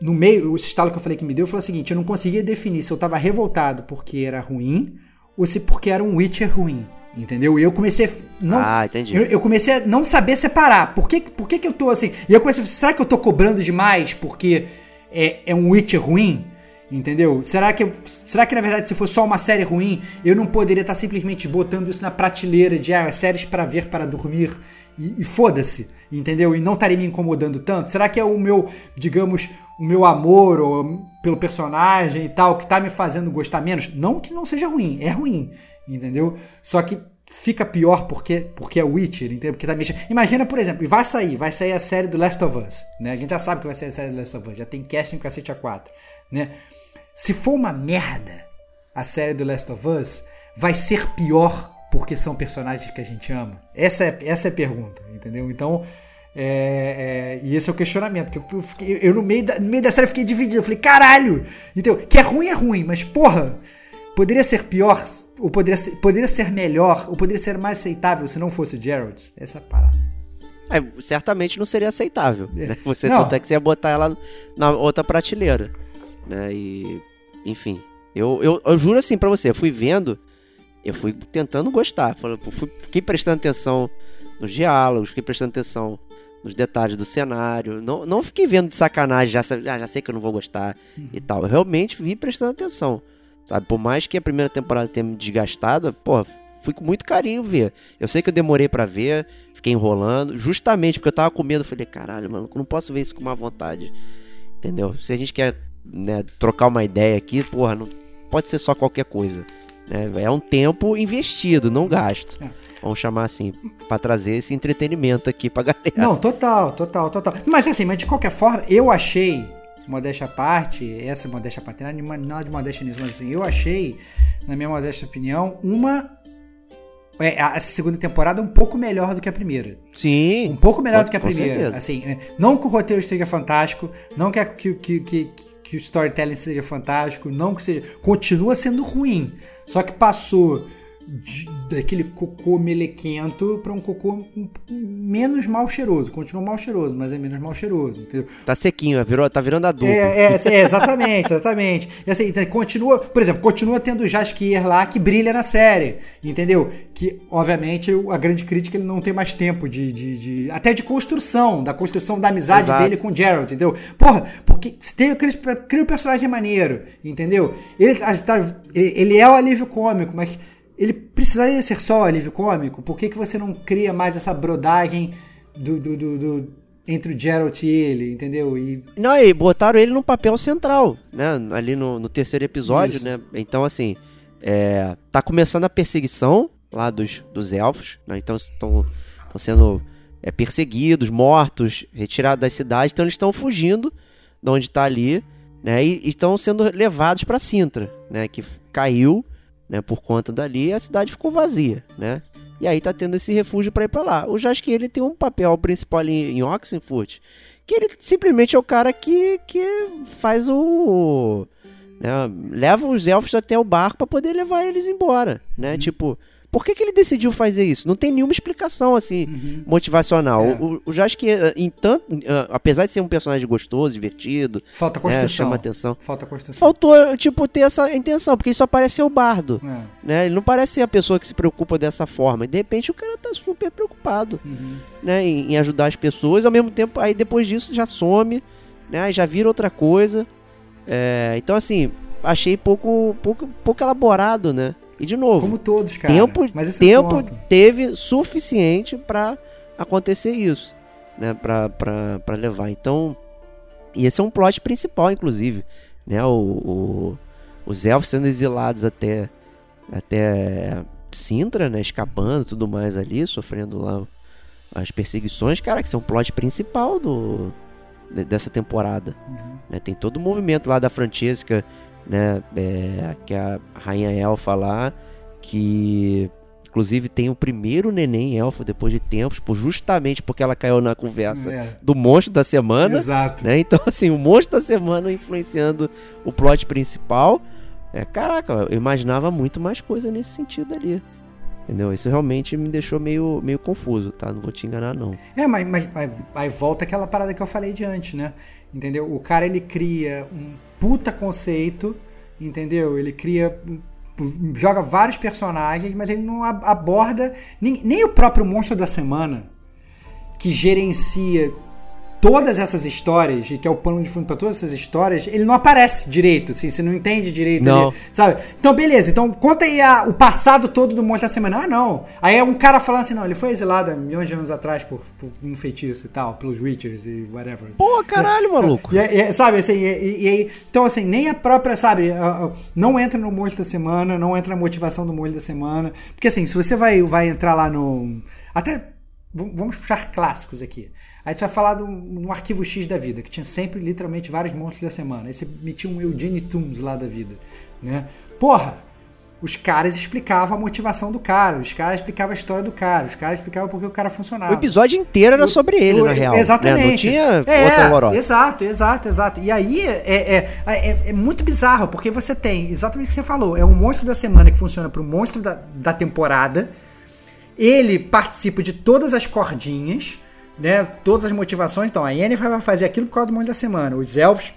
no meio, o estalo que eu falei que me deu foi o seguinte: eu não conseguia definir se eu tava revoltado porque era ruim ou se porque era um Witcher ruim. Entendeu? E eu comecei. Não, Ah, entendi. eu, eu comecei a não saber separar. Por que, por que, que eu tô assim? E eu comecei a será que eu tô cobrando demais porque é, é um Witcher ruim? Entendeu? Será que, será que na verdade se fosse só uma série ruim, eu não poderia estar simplesmente botando isso na prateleira de ah, séries para ver para dormir e, e foda-se, entendeu? E não estaria me incomodando tanto? Será que é o meu, digamos, o meu amor ou, pelo personagem e tal que tá me fazendo gostar menos? Não que não seja ruim, é ruim, entendeu? Só que fica pior porque, porque é Witcher, entendeu? Porque tá mexendo. Imagina, por exemplo, e vai sair, vai sair a série do Last of Us, né? A gente já sabe que vai sair a série do Last of Us, já tem casting com cacete A4, né? Se for uma merda a série do Last of Us, vai ser pior porque são personagens que a gente ama? Essa é, essa é a pergunta, entendeu? Então, é, é, e esse é o questionamento. Que eu, eu, no, meio da, no meio da série fiquei dividido. Eu falei, caralho! Entendeu? Que é ruim, é ruim, mas porra, poderia ser pior, ou poderia ser, poderia ser melhor, ou poderia ser mais aceitável se não fosse o Gerald? Essa é a parada. É, certamente não seria aceitável. É. Né? Você Não. tanto é que você ia botar ela na outra prateleira. Né? E. Enfim. Eu, eu, eu juro assim pra você, eu fui vendo, eu fui tentando gostar. Fui, fiquei prestando atenção nos diálogos, fiquei prestando atenção nos detalhes do cenário. Não, não fiquei vendo de sacanagem, já, sa- ah, já sei que eu não vou gostar e tal. Eu realmente vi prestando atenção. Sabe? Por mais que a primeira temporada tenha me desgastado, pô, fui com muito carinho ver. Eu sei que eu demorei pra ver, fiquei enrolando, justamente porque eu tava com medo. Falei, caralho, mano, eu não posso ver isso com má vontade. Entendeu? Se a gente quer né, trocar uma ideia aqui, porra, não pode ser só qualquer coisa. né? É um tempo investido, não gasto. É. Vamos chamar assim, pra trazer esse entretenimento aqui pra galera. Não, total, total, total. Mas assim, mas de qualquer forma, eu achei modéstia à parte, essa modéstia à parte, nada de, modéstia nisso, mas assim, eu achei, na minha modesta opinião, uma. É, a segunda temporada um pouco melhor do que a primeira. Sim. Um pouco melhor do que a primeira. certeza. Assim, é, não que o roteiro esteja fantástico, não que, a- que, que, que, que o storytelling seja fantástico, não que seja. Continua sendo ruim. Só que passou de- daquele cocô melequento para um cocô menos mal cheiroso. Continua mal cheiroso, mas é menos mal cheiroso, entendeu? Tá sequinho, virou, tá virando adubo. É, é, é, exatamente, exatamente. E assim, então, continua, por exemplo, continua tendo o Jaskier lá que brilha na série, entendeu? Que, obviamente, a grande crítica ele não tem mais tempo de, de, de- até de construção, da construção da amizade Exato. dele com o Geralt, entendeu? Porra, porque você tem, cria um personagem maneiro, entendeu? Ele, tá- ele é o alívio cômico, mas ele precisaria ser só alívio cômico? Por que, que você não cria mais essa brodagem do, do- do- do- entre o Geralt e ele, entendeu? E Não, e botaram ele num papel central, né? Ali no, no terceiro episódio, Isso. né? Então, assim, é, tá começando a perseguição lá dos, dos elfos, né? Então estão sendo é, perseguidos, mortos, retirados das cidades, então eles estão fugindo de onde tá ali, né? E e estão sendo levados para Sintra, né? Que caiu, né? Por conta dali, a cidade ficou vazia, né? E aí tá tendo esse refúgio para ir para lá. O Jaskier, ele tem um papel principal ali em Oxenfurt, que ele simplesmente é o cara que, que faz o. né, leva os elfos até o barco pra poder levar eles embora, né? Tipo, por que, que ele decidiu fazer isso? Não tem nenhuma explicação assim motivacional. É. O, o em tanto, eh, apesar de ser um personagem gostoso, divertido, Falta né, construção. chama atenção. Falta construção. Faltou, tipo, ter essa intenção, porque ele só parece ser o bardo, É. né? Ele não parece ser a pessoa que se preocupa dessa forma. E de repente o cara tá super preocupado Uhum. né, em, em ajudar as pessoas, ao mesmo tempo, aí depois disso já some, né, já vira outra coisa. É, então, assim, achei pouco, pouco, pouco elaborado, né? E de novo, Como todos, cara. tempo, Mas esse é o tempo ponto. teve suficiente pra acontecer isso, né, pra levar. Então, e esse é um plot principal, inclusive, né, o, o- os elfos sendo exilados até, até Sintra, né, escapando e tudo mais ali, sofrendo lá as perseguições, cara, que são o plot principal do, de- dessa temporada. Uhum. né? Tem todo o movimento lá da Francesca, né? é, que a rainha elfa lá, que inclusive tem o primeiro neném elfo depois de tempos, por, justamente porque ela caiu na conversa É. do monstro da semana. Exato. Né? Então, assim, o monstro da semana influenciando o plot principal. É, caraca, eu imaginava muito mais coisa nesse sentido ali. Entendeu? Isso realmente me deixou meio, meio confuso, tá? Não vou te enganar, não. É, mas, mas, mas aí volta aquela parada que eu falei de antes, né? Entendeu? O cara ele cria um puta conceito, entendeu? Ele cria. joga vários personagens, mas ele não ab- aborda nem, nem o próprio monstro da semana que gerencia todas essas histórias e que é o pano de fundo para todas essas histórias, ele não aparece direito, assim, você não entende direito, Não. ali, sabe? Então, beleza, então conta aí a- o passado todo do monstro da semana. Ah, não. Aí é um cara falando assim, não, ele foi exilado há milhões de anos atrás por, por um feitiço e tal, pelos Witchers e whatever. Pô, caralho, maluco. E, é- e- sabe, assim, e, aí- então assim, nem a própria, sabe, não entra no monstro da semana, não entra na motivação do monstro da semana, porque assim, se você vai, vai entrar lá no, até, vamos puxar clássicos aqui, aí você vai falar do, no arquivo X da vida, que tinha sempre, literalmente, vários monstros da semana, aí você metia um Eugene Tooms lá da vida, né, porra, os caras explicavam a motivação do cara, os caras explicavam a história do cara, os caras explicavam porque o cara funcionava. O episódio inteiro era sobre ele, Eu- na real. Exatamente. né? Não tinha é, outra lorota. Exato, exato, exato. E aí é, é, é, é muito bizarro, porque você tem exatamente o que você falou: é um monstro da semana que funciona para o monstro da, da temporada. Ele participa de todas as cordinhas, né? Todas as motivações. Então, a Yennefer vai fazer aquilo por causa do monstro da semana. Os elfos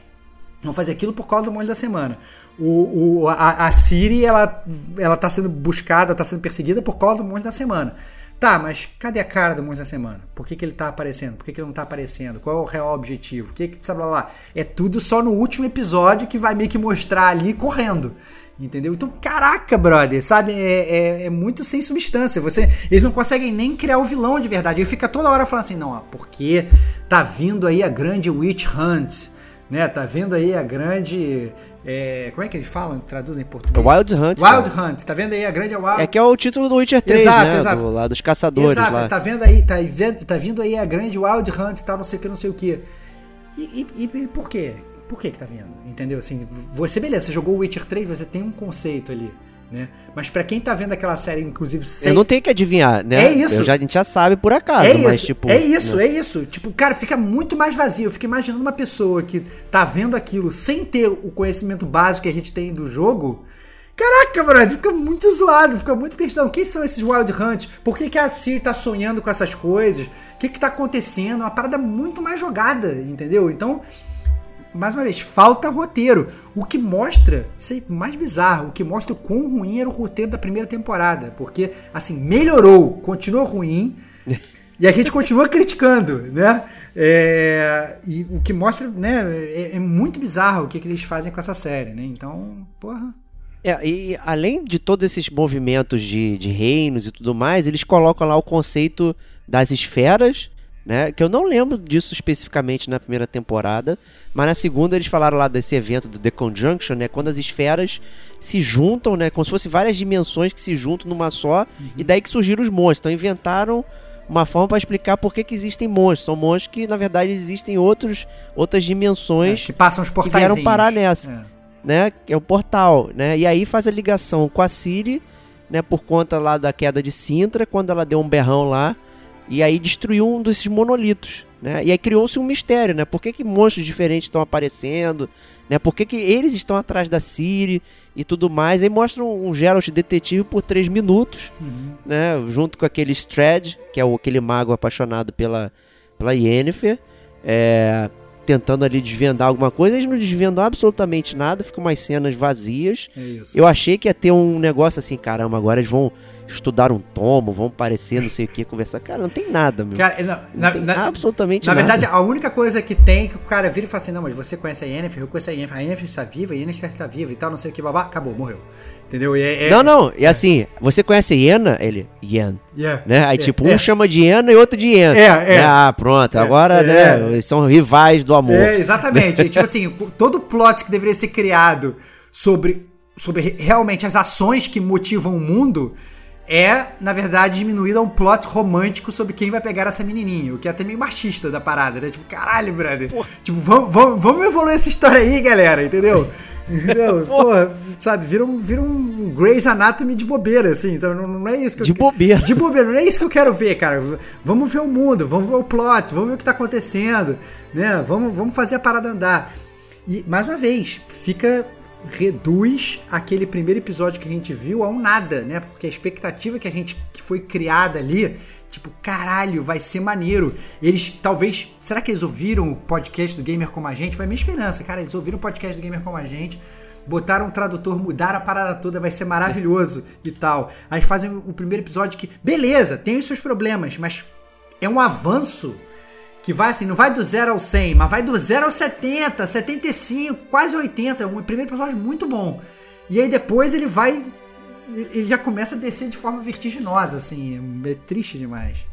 vão fazer aquilo por causa do monstro da semana. O, o, a, a Ciri, ela, ela tá sendo buscada, tá sendo perseguida por causa do monstro da semana. Tá, mas cadê a cara do monstro da semana? Por que, que ele tá aparecendo? Por que, que ele não tá aparecendo? Qual é o real objetivo? O que que, sabe lá, lá? É tudo só no último episódio que vai meio que mostrar ali correndo. Entendeu? Então, caraca, brother, sabe? É, é, é muito sem substância. Você, eles não conseguem nem criar o vilão de verdade. Ele fica toda hora falando assim, não, ó, porque tá vindo aí a grande Witch Hunt, né? Tá vindo aí a grande. é, como é que eles falam? Traduzem em português? Wild Hunt. Wild cara. Hunt, tá vendo aí a grande Wild É que é o título do Witcher 3, Exato, né? exato. Do, lá dos caçadores Exato, lá. tá vendo aí, tá, tá vindo aí a grande Wild Hunt e tal, não sei o que, não sei o que. E, e- e por quê? Por que que tá vindo? Entendeu? Assim, você, beleza, você jogou o Witcher 3, você tem um conceito ali, né? Mas pra quem tá vendo aquela série, inclusive, sem... Eu não tenho que adivinhar, né? É isso. Já, a gente já sabe por acaso, É mas isso, tipo. é isso, né? é isso. Tipo, cara, fica muito mais vazio. Eu fico imaginando uma pessoa que tá vendo aquilo sem ter o conhecimento básico que a gente tem do jogo. Caraca, brother, fica muito zoado, fica muito perdido. Quem são esses Wild Hunt? Por que, que a Siri tá sonhando com essas coisas? O que que tá acontecendo? É uma parada muito mais jogada, entendeu? Então, mais uma vez, falta roteiro. O que mostra, sei, mais bizarro, o que mostra o quão ruim era o roteiro da primeira temporada. Porque, assim, melhorou, continuou ruim. E a gente continua criticando, né? É, e o que mostra, né? É, é muito bizarro o que, que eles fazem com essa série, né? Então, porra. É, e além de todos esses movimentos de, de reinos e tudo mais, eles colocam lá o conceito das esferas, né? Que eu não lembro disso especificamente na primeira temporada, mas na segunda eles falaram lá desse evento do The Conjunction, né? Quando as esferas se juntam, né? Como se fossem várias dimensões que se juntam numa só, e daí que surgiram os monstros. Então inventaram uma forma para explicar por que, que existem monstros. São monstros que, na verdade, existem outros, outras É, dimensões que passam os portais. vieram parar nessa. É. né? Que é o portal, né? E aí faz a ligação com a Siri, né? Por conta lá da queda de Sintra, quando ela deu um berrão lá. E aí destruiu um desses monolitos, né? E aí criou-se um mistério, né? Por que, que monstros diferentes estão aparecendo, né? Por que, que eles estão atrás da Siri e tudo mais. Aí mostra um, um Geralt detetive por três minutos, Uhum. né? Junto com aquele Strad, que é o, aquele mago apaixonado pela, pela Yennefer, é, tentando ali desvendar alguma coisa. Eles não desvendam absolutamente nada, ficam umas cenas vazias. É. Eu achei que ia ter um negócio assim, caramba, agora eles vão estudar um tomo, vão aparecer, não sei o que, conversar. Cara, não tem nada, meu. Cara, na, não na- tem na- absolutamente Na nada. verdade, a única coisa que tem é que o cara vira e fala assim: Não, mas você conhece a Yennefer, eu conheço a Yennefer, a Yennefer está viva, a Yennefer está viva e tal, não sei o que, babá, acabou, morreu. Entendeu? É, é- Não, não, e assim, você conhece a Iena? Ele, Yen, Yeah. né? Aí É, tipo, é. um chama de Iena e outro de Yen. É, é. Ah, pronto, É, agora, é. né, eles são rivais do amor. É, exatamente. E, tipo assim, todo o plot que deveria ser criado sobre, sobre re- realmente as ações que motivam o mundo é, na verdade, diminuído a um plot romântico sobre quem vai pegar essa menininha. O que é até meio machista da parada, né? Tipo, caralho, brother. Tipo, vamos, vamos, vamos evoluir essa história aí, galera, entendeu? Entendeu? Porra, sabe, vira um, vira um Grey's Anatomy de bobeira, assim. Então não, não é isso que eu De bobeira. de bobeira, não é isso que eu quero ver, cara. Vamos ver o mundo, vamos ver o plot, vamos ver o que tá acontecendo, né? Vamos, vamos fazer a parada andar. E, mais uma vez, fica. Reduz aquele primeiro episódio que a gente viu a um nada, né? Porque a expectativa que a gente. que foi criada ali. Tipo, caralho, vai ser maneiro. Eles, talvez. Será que eles ouviram o podcast do Gamer Como a Gente? Foi a minha esperança, cara. Eles ouviram o podcast do Gamer Como a Gente botaram um tradutor, mudaram a parada toda, vai ser maravilhoso e tal. Aí fazem o primeiro episódio que, beleza, tem os seus problemas, mas é um avanço que vai assim, não vai do 0 ao 100, mas vai do 0 ao 70, 75, quase 80. É um primeiro episódio muito bom. E aí depois ele vai. Ele já começa a descer de forma vertiginosa, assim. É triste demais.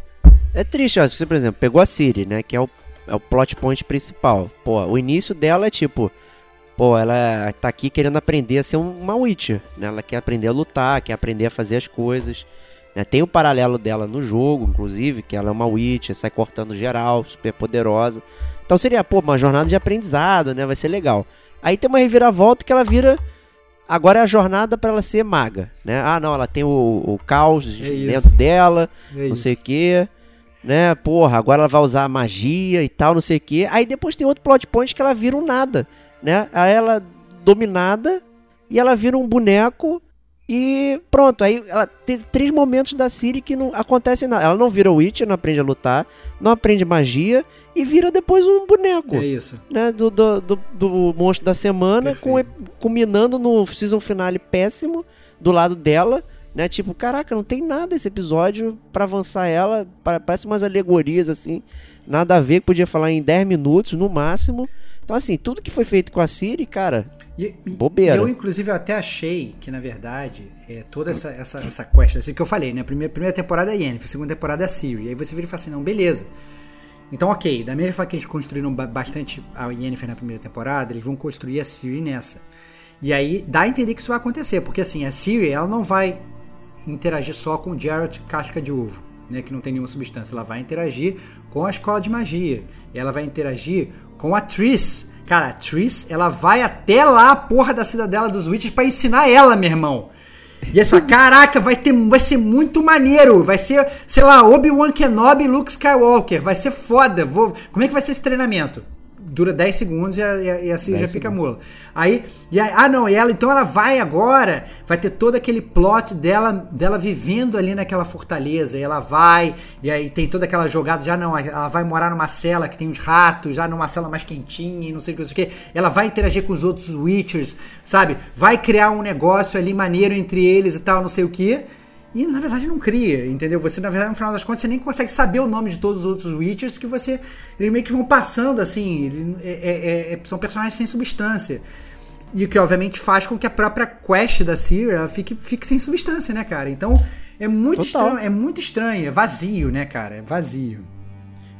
É triste, ó, se você, por exemplo, pegou a Siri, né, que é o, é o plot point principal. Pô, o início dela é tipo, pô, ela tá aqui querendo aprender a ser um- uma Witcher, né? Ela quer aprender a lutar, quer aprender a fazer as coisas. Né? Tem o paralelo dela no jogo, inclusive, que ela é uma Witcher, sai cortando geral, super poderosa. Então seria, pô, uma jornada de aprendizado, né? Vai ser legal. Aí tem uma reviravolta que ela vira. Agora é a jornada pra ela ser maga, né? Ah, não, ela tem o, o caos É isso. dentro dela, É não sei o que, né? Porra, agora ela vai usar magia e tal, não sei o que. Aí depois tem outro plot point que ela vira um nada, né? Aí ela dominada e ela vira um boneco e pronto. Aí ela teve três momentos da Siri que não acontece nada. Ela não vira Witcher, não aprende a lutar, não aprende magia e vira depois um boneco. É isso. Né, do, do, do, do monstro da semana, com, culminando no season finale péssimo do lado dela, né? Tipo, caraca, não tem nada esse episódio pra avançar ela, pa- parece umas alegorias assim, nada a ver, que podia falar em 10 minutos no máximo. Então, assim, tudo que foi feito com a Siri, cara, E, Bobeira. eu, inclusive, eu até achei que, na verdade, é, toda essa, essa, essa quest, assim que eu falei, né? Primeira, primeira temporada é Yennefer, segunda temporada é Siri. Aí você vira e fala assim, não, beleza. Então, ok, da mesma forma que eles construíram ba- bastante a Yennefer na primeira temporada, eles vão construir a Siri nessa. E aí dá a entender que isso vai acontecer, porque assim, a Siri, ela não vai interagir só com o Geralt casca de ovo, né, que não tem nenhuma substância. Ela vai interagir com a escola de magia. Ela vai interagir com a Triss. Cara, a Triss, ela vai até lá a porra da cidadela dos Witches pra ensinar ela, meu irmão. E é só, caraca, vai, ter, vai ser muito maneiro. Vai ser, sei lá, Obi-Wan Kenobi e Luke Skywalker. Vai ser foda. Vou, como é que vai ser esse treinamento? Dura 10 segundos e a, e a, fica mula. Aí, e aí, ah não, e ela, então ela vai agora, vai ter todo aquele plot dela, dela vivendo ali naquela fortaleza. E ela vai, e aí tem toda aquela jogada, já não, ela vai morar numa cela que tem uns ratos, já numa cela mais quentinha e não sei o que, não sei o que. Ela vai interagir com os outros Witchers, sabe? Vai criar um negócio ali maneiro entre eles e tal, não sei o que. E na verdade não cria, entendeu? Você, na verdade, no final das contas, você nem consegue saber o nome de todos os outros Witchers que você. Eles meio que vão passando assim. Ele, é, é, é, são personagens sem substância. E o que obviamente faz com que a própria quest da Ciri fique, fique sem substância, né, cara? Então é muito Total. estranho, é muito estranho, é vazio, né, cara? É vazio.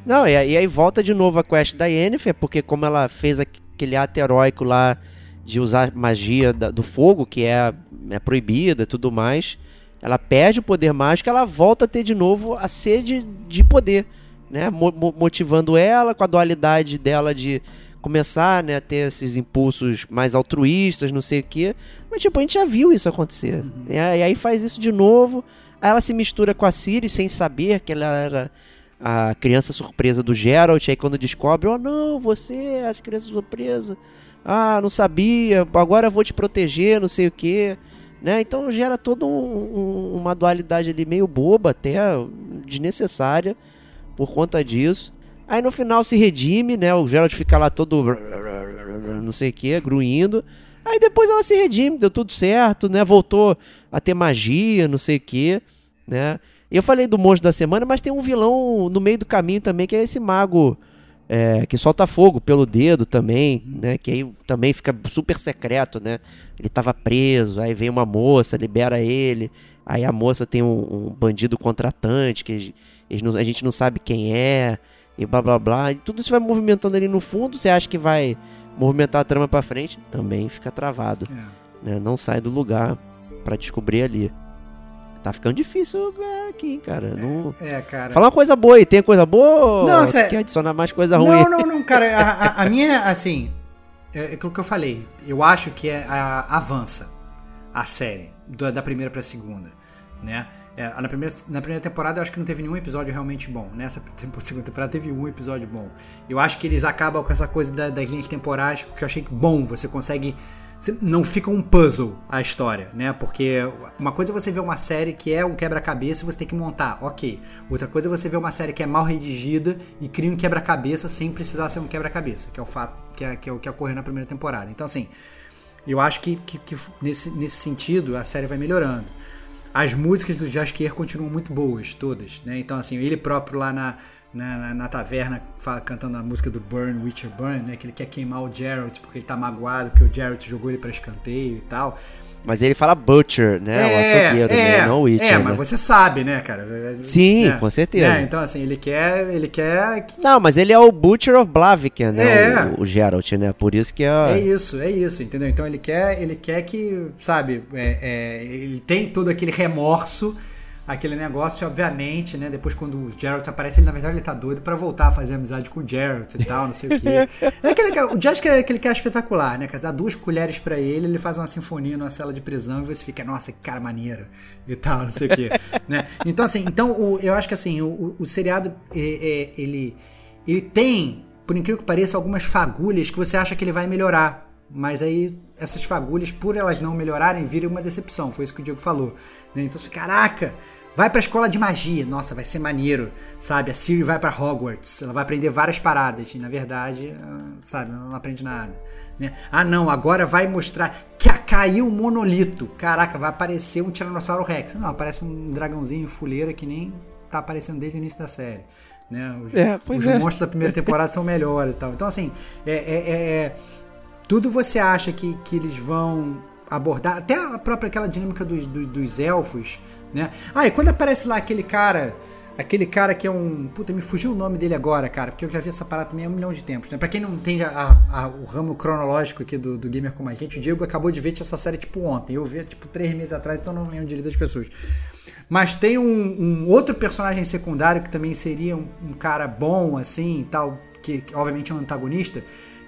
Não, e aí, volta de novo a quest da Yennefer, porque como ela fez aquele ato heróico lá de usar magia do fogo, que é, é proibida e tudo mais, ela perde o poder mágico, ela volta a ter de novo a sede de poder, né? Mo- mo- motivando ela com a dualidade dela de começar, né, a ter esses impulsos mais altruístas, não sei o quê. Mas tipo, a gente já viu isso acontecer. E aí e aí faz isso de novo. Aí ela se mistura com a Ciri sem saber que ela era a criança surpresa do Geralt. Aí quando descobre, oh não, você é a criança surpresa. Ah, não sabia, agora eu vou te proteger, não sei o quê. Né? Então gera toda um- um- uma dualidade ali meio boba, até desnecessária por conta disso. Aí no final se redime, né? O Geralt fica lá todo não sei o que, gruindo. Aí depois ela se redime, deu tudo certo, né? Voltou a ter magia, não sei o que, né? Eu falei do monstro da semana, mas tem um vilão no meio do caminho também, que é esse mago é, que solta fogo pelo dedo também, né? Que aí também fica super secreto, né? Ele tava preso, aí vem uma moça, libera ele. Aí a moça tem um, um bandido contratante que eles não- a gente não sabe quem é, e blá blá blá. E tudo isso vai movimentando ali no fundo. Você acha que vai movimentar a trama pra frente? Também fica travado, É. né? Não sai do lugar pra descobrir ali. Tá ficando difícil é, aqui, cara. Não... É, cara. Fala uma coisa boa aí, tem coisa boa? Não, ou cê- Quer adicionar mais coisa ruim? Não, não, não, cara. A, a- a minha, assim, é aquilo que eu falei. Eu acho que é a, avança a série da, da primeira pra segunda, né? É, na, primeira, na primeira temporada eu acho que não teve nenhum episódio realmente bom. Nessa segunda temporada teve um episódio bom. Eu acho que eles acabam com essa coisa da- das linhas temporais, que eu achei bom. Você consegue. Não fica um puzzle a história, né? Porque uma coisa é você ver uma série que é um quebra-cabeça e você tem que montar, ok. Outra coisa é você ver uma série que é mal redigida e cria um quebra-cabeça sem precisar ser um quebra-cabeça, que é o fato que é, que é o que ocorreu na primeira temporada. Então, assim, eu acho que, que- que nesse, nesse sentido a série vai melhorando. As músicas do Jaskier continuam muito boas, todas, né? Então, assim, ele próprio lá na, na, na- na taverna fa- cantando a música do Burn, Witcher Burn, né? Que ele quer queimar o Geralt porque ele tá magoado que o Geralt jogou ele pra escanteio e tal. Mas ele fala Butcher, né? o açougueiro, né? Não Witcher, é, né? mas você sabe, né, cara? Sim, É, com certeza. é, então, assim, ele quer, ele quer que Não, mas ele é o Butcher of Blaviken, né? É. O, o Geralt, né? Por isso que é... É isso, é isso, entendeu? Então ele quer, ele quer que, sabe, é, é, ele tem todo aquele remorso, aquele negócio, obviamente, né? Depois quando o Geralt aparece, ele na verdade ele tá doido pra voltar a fazer amizade com o Geralt e tal, não sei o quê. É aquele, cara- o Jask é aquele cara espetacular, né? Dá duas colheres pra ele, ele faz uma sinfonia numa cela de prisão e você fica, nossa, que cara maneiro e tal, não sei o quê, né? Então assim, então o- eu acho que assim, o, o- seriado é, é, ele ele tem, por incrível que pareça, algumas fagulhas que você acha que ele vai melhorar. Mas aí essas fagulhas, por elas não melhorarem, viram uma decepção. Foi isso que o Diego falou. né? Então, caraca, vai pra escola de magia. Nossa, vai ser maneiro, sabe? A Siri vai pra Hogwarts. Ela vai aprender várias paradas. E na verdade, ah, sabe, ela não aprende nada. né? Ah, não, agora vai mostrar que a- caiu o monolito. Caraca, vai aparecer um Tiranossauro Rex. Não, aparece um dragãozinho fuleira que nem tá aparecendo desde o início da série. Né? Os, É, os é. monstros da primeira temporada são melhores e tal. Então, assim, é, é- é- tudo você acha que, que eles vão abordar, até a própria aquela dinâmica dos, dos, dos elfos, né? Ah, e quando aparece lá aquele cara, aquele cara que é um. Puta, me fugiu o nome dele agora, cara, porque eu já vi essa parada também há um milhão de tempos, né? Pra quem não tem a- a- o ramo cronológico aqui do, do Gamer Como a Gente, o Diego acabou de ver essa série tipo ontem. Eu vi tipo três meses atrás, então não lembro direito das pessoas. Mas tem um, um outro personagem secundário que também seria um, um cara bom, assim, tal, que, que obviamente é um antagonista,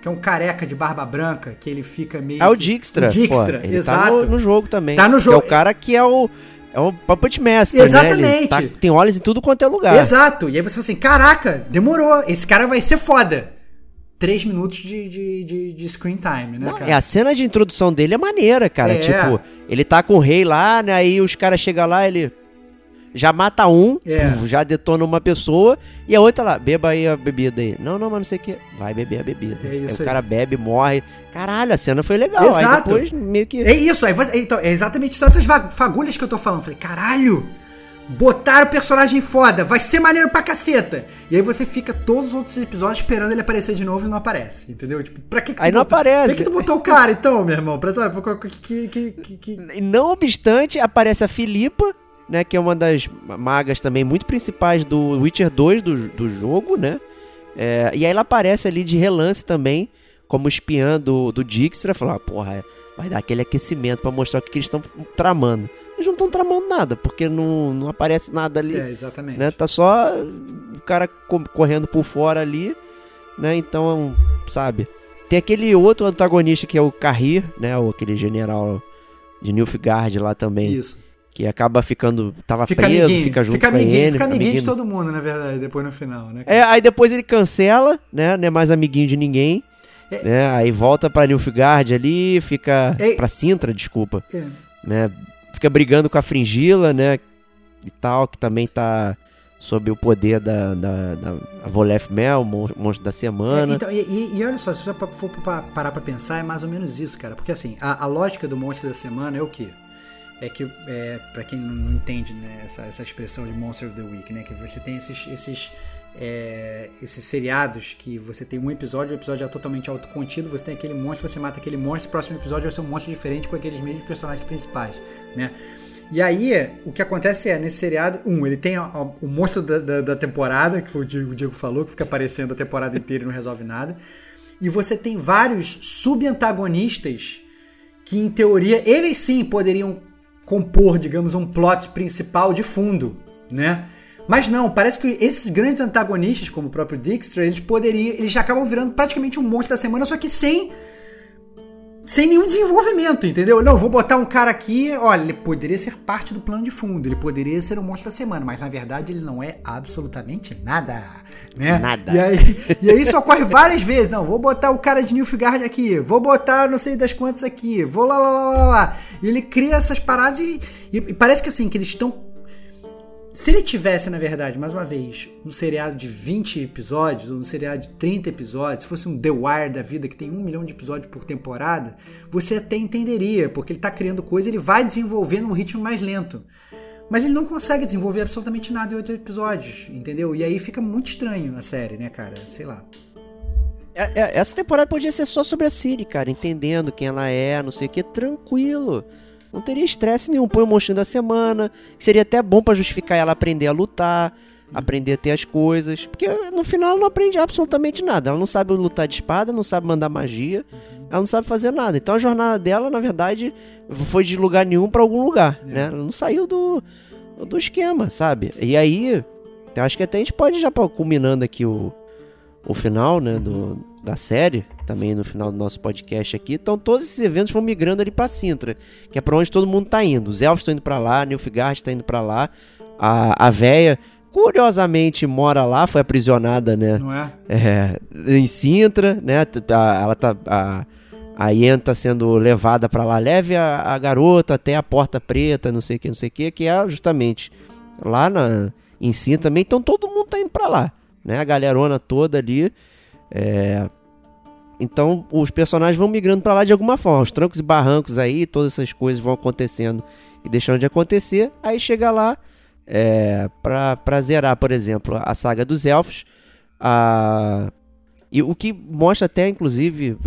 que é um careca de barba branca, que ele fica meio. É o que- Dijkstra. O Dijkstra, pô, exato. Tá no, no jogo também. Tá no Que jogo. é o cara que é o. É o Puppet Master, né? Exatamente. tá- tem olhos em tudo quanto é lugar. Exato. E aí você fala assim: caraca, demorou. Esse cara vai ser foda. Três minutos de, de, de, de screen time, né, Não, cara? é, a cena de introdução dele é maneira, cara. É. Tipo, ele tá com o rei lá, né? Aí os caras chegam lá, ele já mata um, É. puf, já detona uma pessoa, e a outra lá, beba aí a bebida aí. Não, não, mas não sei o que. Vai beber a bebida. É aí isso o aí. cara bebe, morre. Caralho, a cena foi legal. Aí Exato. depois meio que. É isso, aí você- então, é exatamente só essas fagulhas que eu tô falando. Falei, caralho, botaram o personagem foda, vai ser maneiro pra caceta. E aí você fica todos os outros episódios esperando ele aparecer de novo e não aparece, entendeu? Tipo, pra que, que tu Aí não botou- aparece. Pra que tu botou o cara então, meu irmão? Pra, sabe, que, que, que, que- Não obstante, aparece a Filipa, né? Que é uma das magas também muito principais do Witcher 2 do, do jogo, né? É, e aí ela aparece ali de relance também, como espiã do, do Dijkstra. Falar, porra, é, vai dar aquele aquecimento pra mostrar o que, que eles estão tramando. Eles não estão tramando nada, porque não, não aparece nada ali. É, exatamente. né? Tá só o cara co- correndo por fora ali, né? Então, sabe? Tem aquele outro antagonista que é o Carrir, né? O, aquele general de Nilfgaard lá também, Isso. Que acaba ficando tava Fica preso, amiguinho, fica junto fica com amiguinho, ele, fica amiguinho, de todo mundo, na verdade, depois no final, né? cara? É, aí depois ele cancela, né? Não é mais amiguinho de ninguém. É. Né? Aí volta pra Nilfgaard ali, fica É. pra Sintra, desculpa, É. né? Fica brigando com a Fringila, né? E tal, que também tá sob o poder da, da, da Volef Mel, o monstro da É, semana. então, e, e- olha só, se você for pa- parar pra pensar, é mais ou menos isso, cara. Porque assim, a, a lógica do monstro da semana é o quê? É que, é, para quem não, entende né, essa, essa expressão de Monster of the Week, né? Que você tem esses, esses, é, esses seriados que você tem um episódio, o episódio é totalmente autocontido, você tem aquele monstro, você mata aquele monstro, o próximo episódio vai ser um monstro diferente com aqueles mesmos personagens principais, né? E aí, o que acontece é, nesse seriado, um, ele tem a- a- o monstro da, da, da temporada, que o Diego, o Diego falou, que fica aparecendo a temporada inteira e não resolve nada. E você tem vários subantagonistas que, em teoria, eles sim poderiam compor, digamos, um plot principal de fundo, né? Mas não, parece que esses grandes antagonistas, como o próprio Dijkstra, eles poderiam, eles já acabam virando praticamente um monstro da semana, só que sem sem nenhum desenvolvimento, entendeu? Não, vou botar um cara aqui, olha, ele poderia ser parte do plano de fundo, ele poderia ser o monstro da semana, mas na verdade ele não é absolutamente nada, né? Nada. E aí, e aí isso ocorre várias vezes, não, vou botar o cara de Nilfgaard aqui, vou botar não sei das quantas aqui, vou lá, lá, lá, lá, lá. E ele cria essas paradas e, e- e parece que assim, que eles estão se ele tivesse, na verdade, mais uma vez, um seriado de 20 episódios, ou um seriado de 30 episódios, se fosse um The Wire da vida, que tem um milhão de episódios por temporada, você até entenderia, porque ele tá criando coisa, ele vai desenvolvendo um ritmo mais lento. Mas ele não consegue desenvolver absolutamente nada em oito episódios, entendeu? E aí fica muito estranho a série, né, cara? Sei lá. É- é- essa temporada podia ser só sobre a Siri, cara, entendendo quem ela é, não sei o que, tranquilo. Não teria estresse nenhum. Põe o monstrinho da semana. Seria até bom pra justificar ela aprender a lutar, aprender a ter as coisas. Porque no final ela não aprende absolutamente nada. Ela não sabe lutar de espada, não sabe mandar magia, ela não sabe fazer nada. Então a jornada dela, na verdade, foi de lugar nenhum pra algum lugar, né? Ela não saiu do, do esquema, sabe? E aí, eu acho que até a gente pode já culminando aqui o, o final, né, do, da série, também no final do nosso podcast aqui. Então todos esses eventos vão migrando ali pra Sintra, que é pra onde todo mundo tá indo. Os elfos estão indo pra lá, Nilfgaard tá indo pra lá, a, a véia, curiosamente, mora lá, foi aprisionada, né, Não é? é, em Sintra, né, a- ela tá... A, a Yen tá sendo levada pra lá, leve a, a garota até a Porta Preta, não sei o que, não sei o que, que é justamente lá na, em Sintra também. Então todo mundo tá indo pra lá, né? A galerona toda ali. É, Então os personagens vão migrando pra lá de alguma forma. Os trancos e barrancos aí, todas essas coisas vão acontecendo e deixando de acontecer. Aí chega lá é, pra, pra zerar, por exemplo, a saga dos elfos. A... E o que mostra até, inclusive,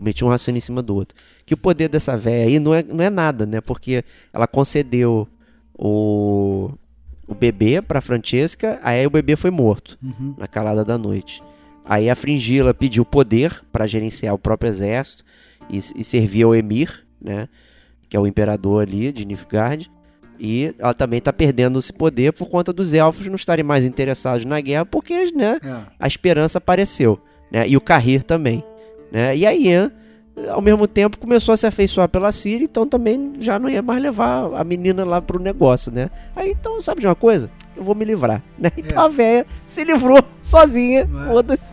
meti um raciocínio em cima do outro, que o poder dessa véia aí não é, não é nada, né? Porque ela concedeu o, o bebê pra Francesca, aí o bebê foi morto Uhum. na calada da noite. Aí a Fringila pediu poder para gerenciar o próprio exército e, e servir ao Emir, né? Que é o imperador ali de Nilfgaard. E ela também tá perdendo esse poder por conta dos elfos não estarem mais interessados na guerra, porque, né? É. A esperança apareceu. né? E o Carrir também, né? E a Ian, ao mesmo tempo, começou a se afeiçoar pela Siri, então também já não ia mais levar a menina lá pro negócio, né? Aí, então, sabe de uma coisa? Eu vou me livrar, né? Então É. a véia se livrou sozinha, é? foda-se,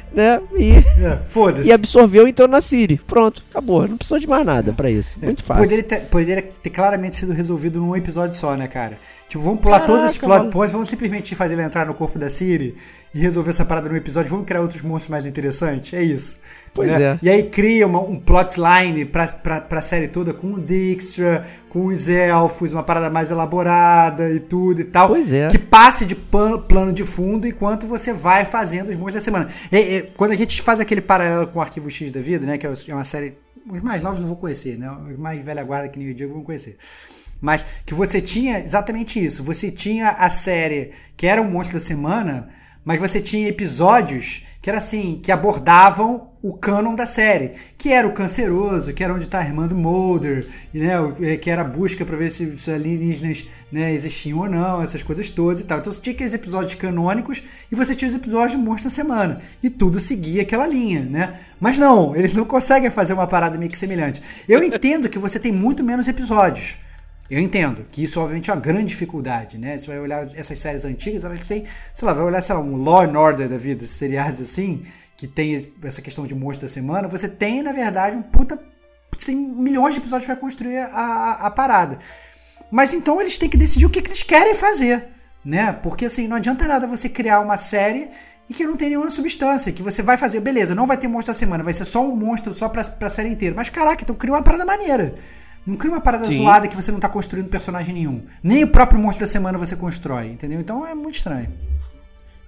né? E, É, e absorveu então na Siri. Pronto, acabou. Não precisou de mais nada pra isso. É, Muito fácil. Poderia ter, poderia ter claramente sido resolvido num episódio só, né, cara? Tipo, vamos pular todos esses Caraca, plot points, vamos simplesmente fazer ele entrar no corpo da Siri e resolver essa parada num episódio, vamos criar outros monstros mais interessantes. É isso. Pois né? é. E aí cria uma, um plotline pra, pra, pra série toda com o Dijkstra, com os elfos, uma parada mais elaborada e tudo e tal. Pois é. Que passe de plano, plano de fundo enquanto você vai fazendo os monstros da semana. E- quando a gente faz aquele paralelo com o Arquivo X da vida, né? Que é uma série. Os mais novos não vão conhecer, né? Os mais velha guarda que nem o Diego vão conhecer. Mas que você tinha exatamente isso. Você tinha a série que era o monstro da semana, mas você tinha episódios que era assim, que abordavam o canon da série, que era o canceroso, que era onde está a irmã do Mulder, né, eh, que era a busca para ver se, se alienígenas né, existiam ou não, essas coisas todas e tal. Então você tinha aqueles episódios canônicos e você tinha os episódios de Monstro da Semana. E tudo seguia aquela linha, né? Mas não, eles não conseguem fazer uma parada meio que semelhante. Eu entendo que você tem muito menos episódios. Eu entendo que isso, obviamente, é uma grande dificuldade, né? Você vai olhar essas séries antigas, elas têm, sei lá, vai olhar, sei lá, um Law and Order da vida, seriados assim, que tem es- essa questão de monstro da semana, você tem, na verdade, um puta. Tem milhões de episódios para construir a, a, a parada. Mas então eles têm que decidir o que, que eles querem fazer, né? Porque assim, não adianta nada você criar uma série e que não tem nenhuma substância, que você vai fazer, beleza, não vai ter monstro da semana, vai ser só um monstro só pra, pra série inteira. Mas caraca, então cria uma parada maneira. Não cria uma parada Sim. zoada que você não tá construindo personagem nenhum. Nem o próprio monstro da semana você constrói, entendeu? Então é muito estranho.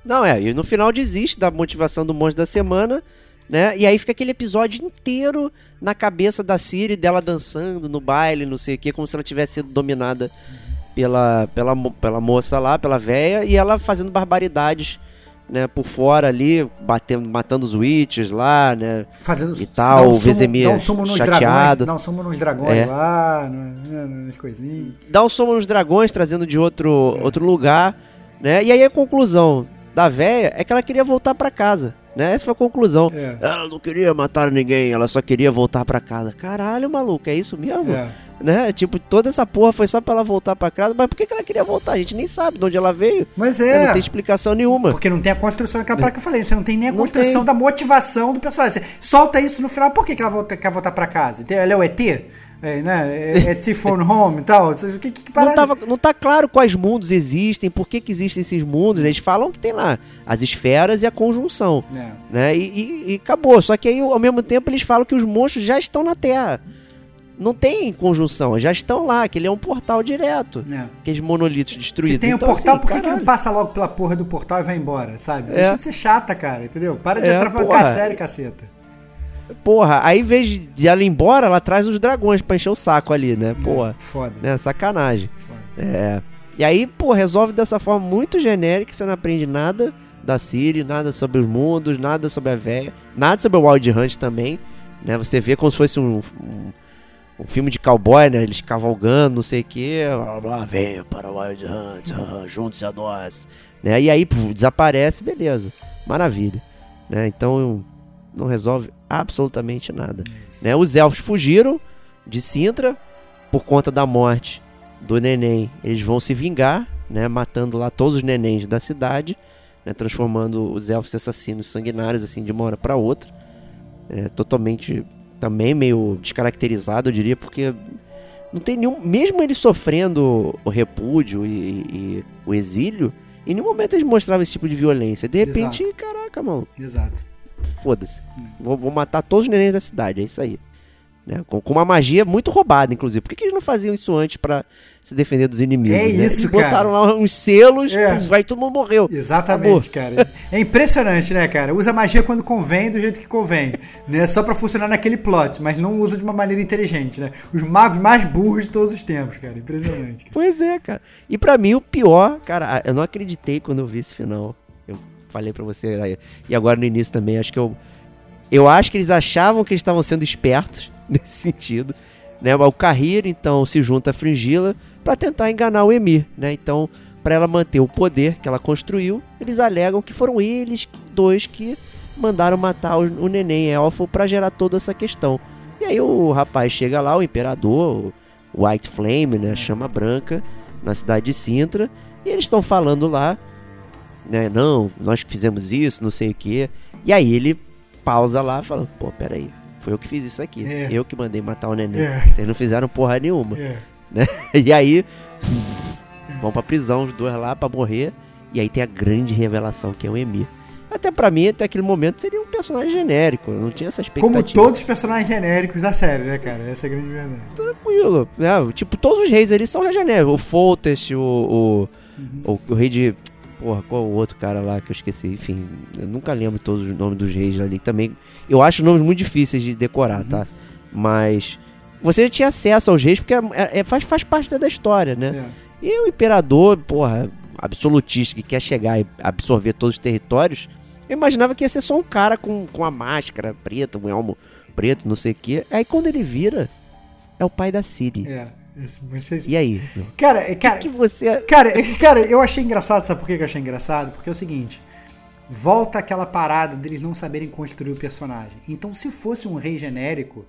Não, é, e no final desiste da motivação do monstro da semana, né? E aí fica aquele episódio inteiro na cabeça da Siri, dela dançando no baile, não sei o que, como se ela tivesse sido dominada pela, pela, pela moça lá, pela véia, e ela fazendo barbaridades, né, por fora ali, batendo, matando os witches lá, né? Fazendo E tal, um o Vezemir dá um sumo nos chateado. dragões, dá um sumo nos dragões É. lá, no- né, nas coisinhas. Dá o som nos dragões, trazendo de outro, outro lugar, né? E aí a conclusão da véia é que ela queria voltar pra casa, né? Essa foi a conclusão. É. Ela não queria matar ninguém, ela só queria voltar pra casa. Caralho, maluco, é isso mesmo? É. Né? Tipo, toda essa porra foi só pra ela voltar pra casa. Mas por que, que ela queria voltar? A gente nem sabe de onde ela veio. Mas é. Não tem explicação nenhuma. Porque não tem a construção, aquela parada que eu falei, você não tem nem a construção da motivação do personagem. Você solta isso no final, por que, que ela volta- quer voltar pra casa? Ela é o ET? É, né? É, é T-Phone Home e tal? Você- Que, que, que Não, tava, não tá claro quais mundos existem, por que, que existem esses mundos. né? Eles falam que tem lá as esferas e a conjunção. É. né? E, e- e acabou. Só que aí, ao mesmo tempo, eles falam que os monstros já estão na Terra. Não tem conjunção, já estão lá, que ele é um portal direto. É. Aqueles monolitos destruídos. Se tem o Então, portal, assim, por que, que não passa logo pela porra do portal e vai embora, sabe? É. Deixa de ser chata, cara, entendeu? Para de É, atravancar a série, caceta. Porra, aí em vez de ela ir embora, ela traz os dragões pra encher o saco ali, né? Porra, Foda. né? Sacanagem. foda. É. E aí, pô, resolve dessa forma muito genérica, você não aprende nada da Siri, nada sobre os mundos, nada sobre a véia, nada sobre o Wild Hunt também, né? Você vê como se fosse um, um, um filme de cowboy, né? Eles cavalgando, não sei o que, blá, blá, venha para o Wild Hunt, ah, junte-se a nós, né? E aí, puf, desaparece, beleza, maravilha, né? Então, não resolve absolutamente nada. Né? Os elfos fugiram de Sintra por conta da morte do neném. Eles vão se vingar, né? matando lá todos os nenéns da cidade, né? transformando os elfos em assassinos sanguinários assim de uma hora para outra. É, totalmente também meio descaracterizado, eu diria, porque não tem nenhum, mesmo eles sofrendo o repúdio e, e o exílio, em nenhum momento eles mostravam esse tipo de violência. De repente, Exato. caraca, mano, Exato. Foda-se. Vou, vou matar todos os nenéns da cidade, é isso aí. Né? Com, com uma magia muito roubada, inclusive. Por que, que eles não faziam isso antes pra se defender dos inimigos? É né? isso, Eles botaram cara. lá uns selos, É. pum, aí todo mundo morreu. Exatamente, cara. É impressionante, né, cara? Usa magia quando convém, do jeito que convém. Né? Só pra funcionar naquele plot, mas não usa de uma maneira inteligente, né? Os magos mais burros de todos os tempos, cara. Impressionante. Cara. Pois é, cara. E pra mim, o pior, cara, eu não acreditei quando eu vi esse final. Falei pra você aí. E agora no início também, acho que eu. Eu acho que eles achavam que eles estavam sendo espertos nesse sentido. Né? O Carrir, então, se junta a Fringila pra tentar enganar o Emir, né? Então, pra ela manter o poder que ela construiu, eles alegam que foram eles dois que mandaram matar o, neném elfo pra gerar toda essa questão. E aí o rapaz chega lá, o imperador, o White Flame, né, chama branca, na cidade de Sintra, e eles estão falando lá, né, não, nós que fizemos isso, não sei o que. E aí ele pausa lá e fala, pô, peraí, foi eu que fiz isso aqui, É. eu que mandei matar o neném, É. vocês não fizeram porra nenhuma. É. né? E aí vão pra prisão os dois lá pra morrer. E aí tem a grande revelação que é o Emir. Até pra mim, até aquele momento, seria um personagem genérico. Eu não tinha essa expectativa. Como todos os personagens genéricos da série, né, cara? Essa é a grande verdade. Tranquilo. Né? Tipo, todos os reis ali são genéricos. O Foltest, o, o, o, o rei de... Porra, qual o outro cara lá que eu esqueci? Enfim, eu nunca lembro todos os nomes dos reis ali também. Eu acho nomes muito difíceis de decorar, tá? Mas você já tinha acesso aos reis porque é- é- faz, faz parte da história, né? É. E o imperador, porra, absolutista que quer chegar e absorver todos os territórios, eu imaginava que ia ser só um cara com, com a máscara preta, um elmo preto, não sei o quê. Aí quando ele vira, é o pai da Siri. É. Vocês- E aí? Cara, é- cara, O que você. Cara, cara, eu achei engraçado, sabe por que eu achei engraçado? Porque é o seguinte, volta aquela parada deles não saberem construir o personagem. Então, se fosse um rei genérico,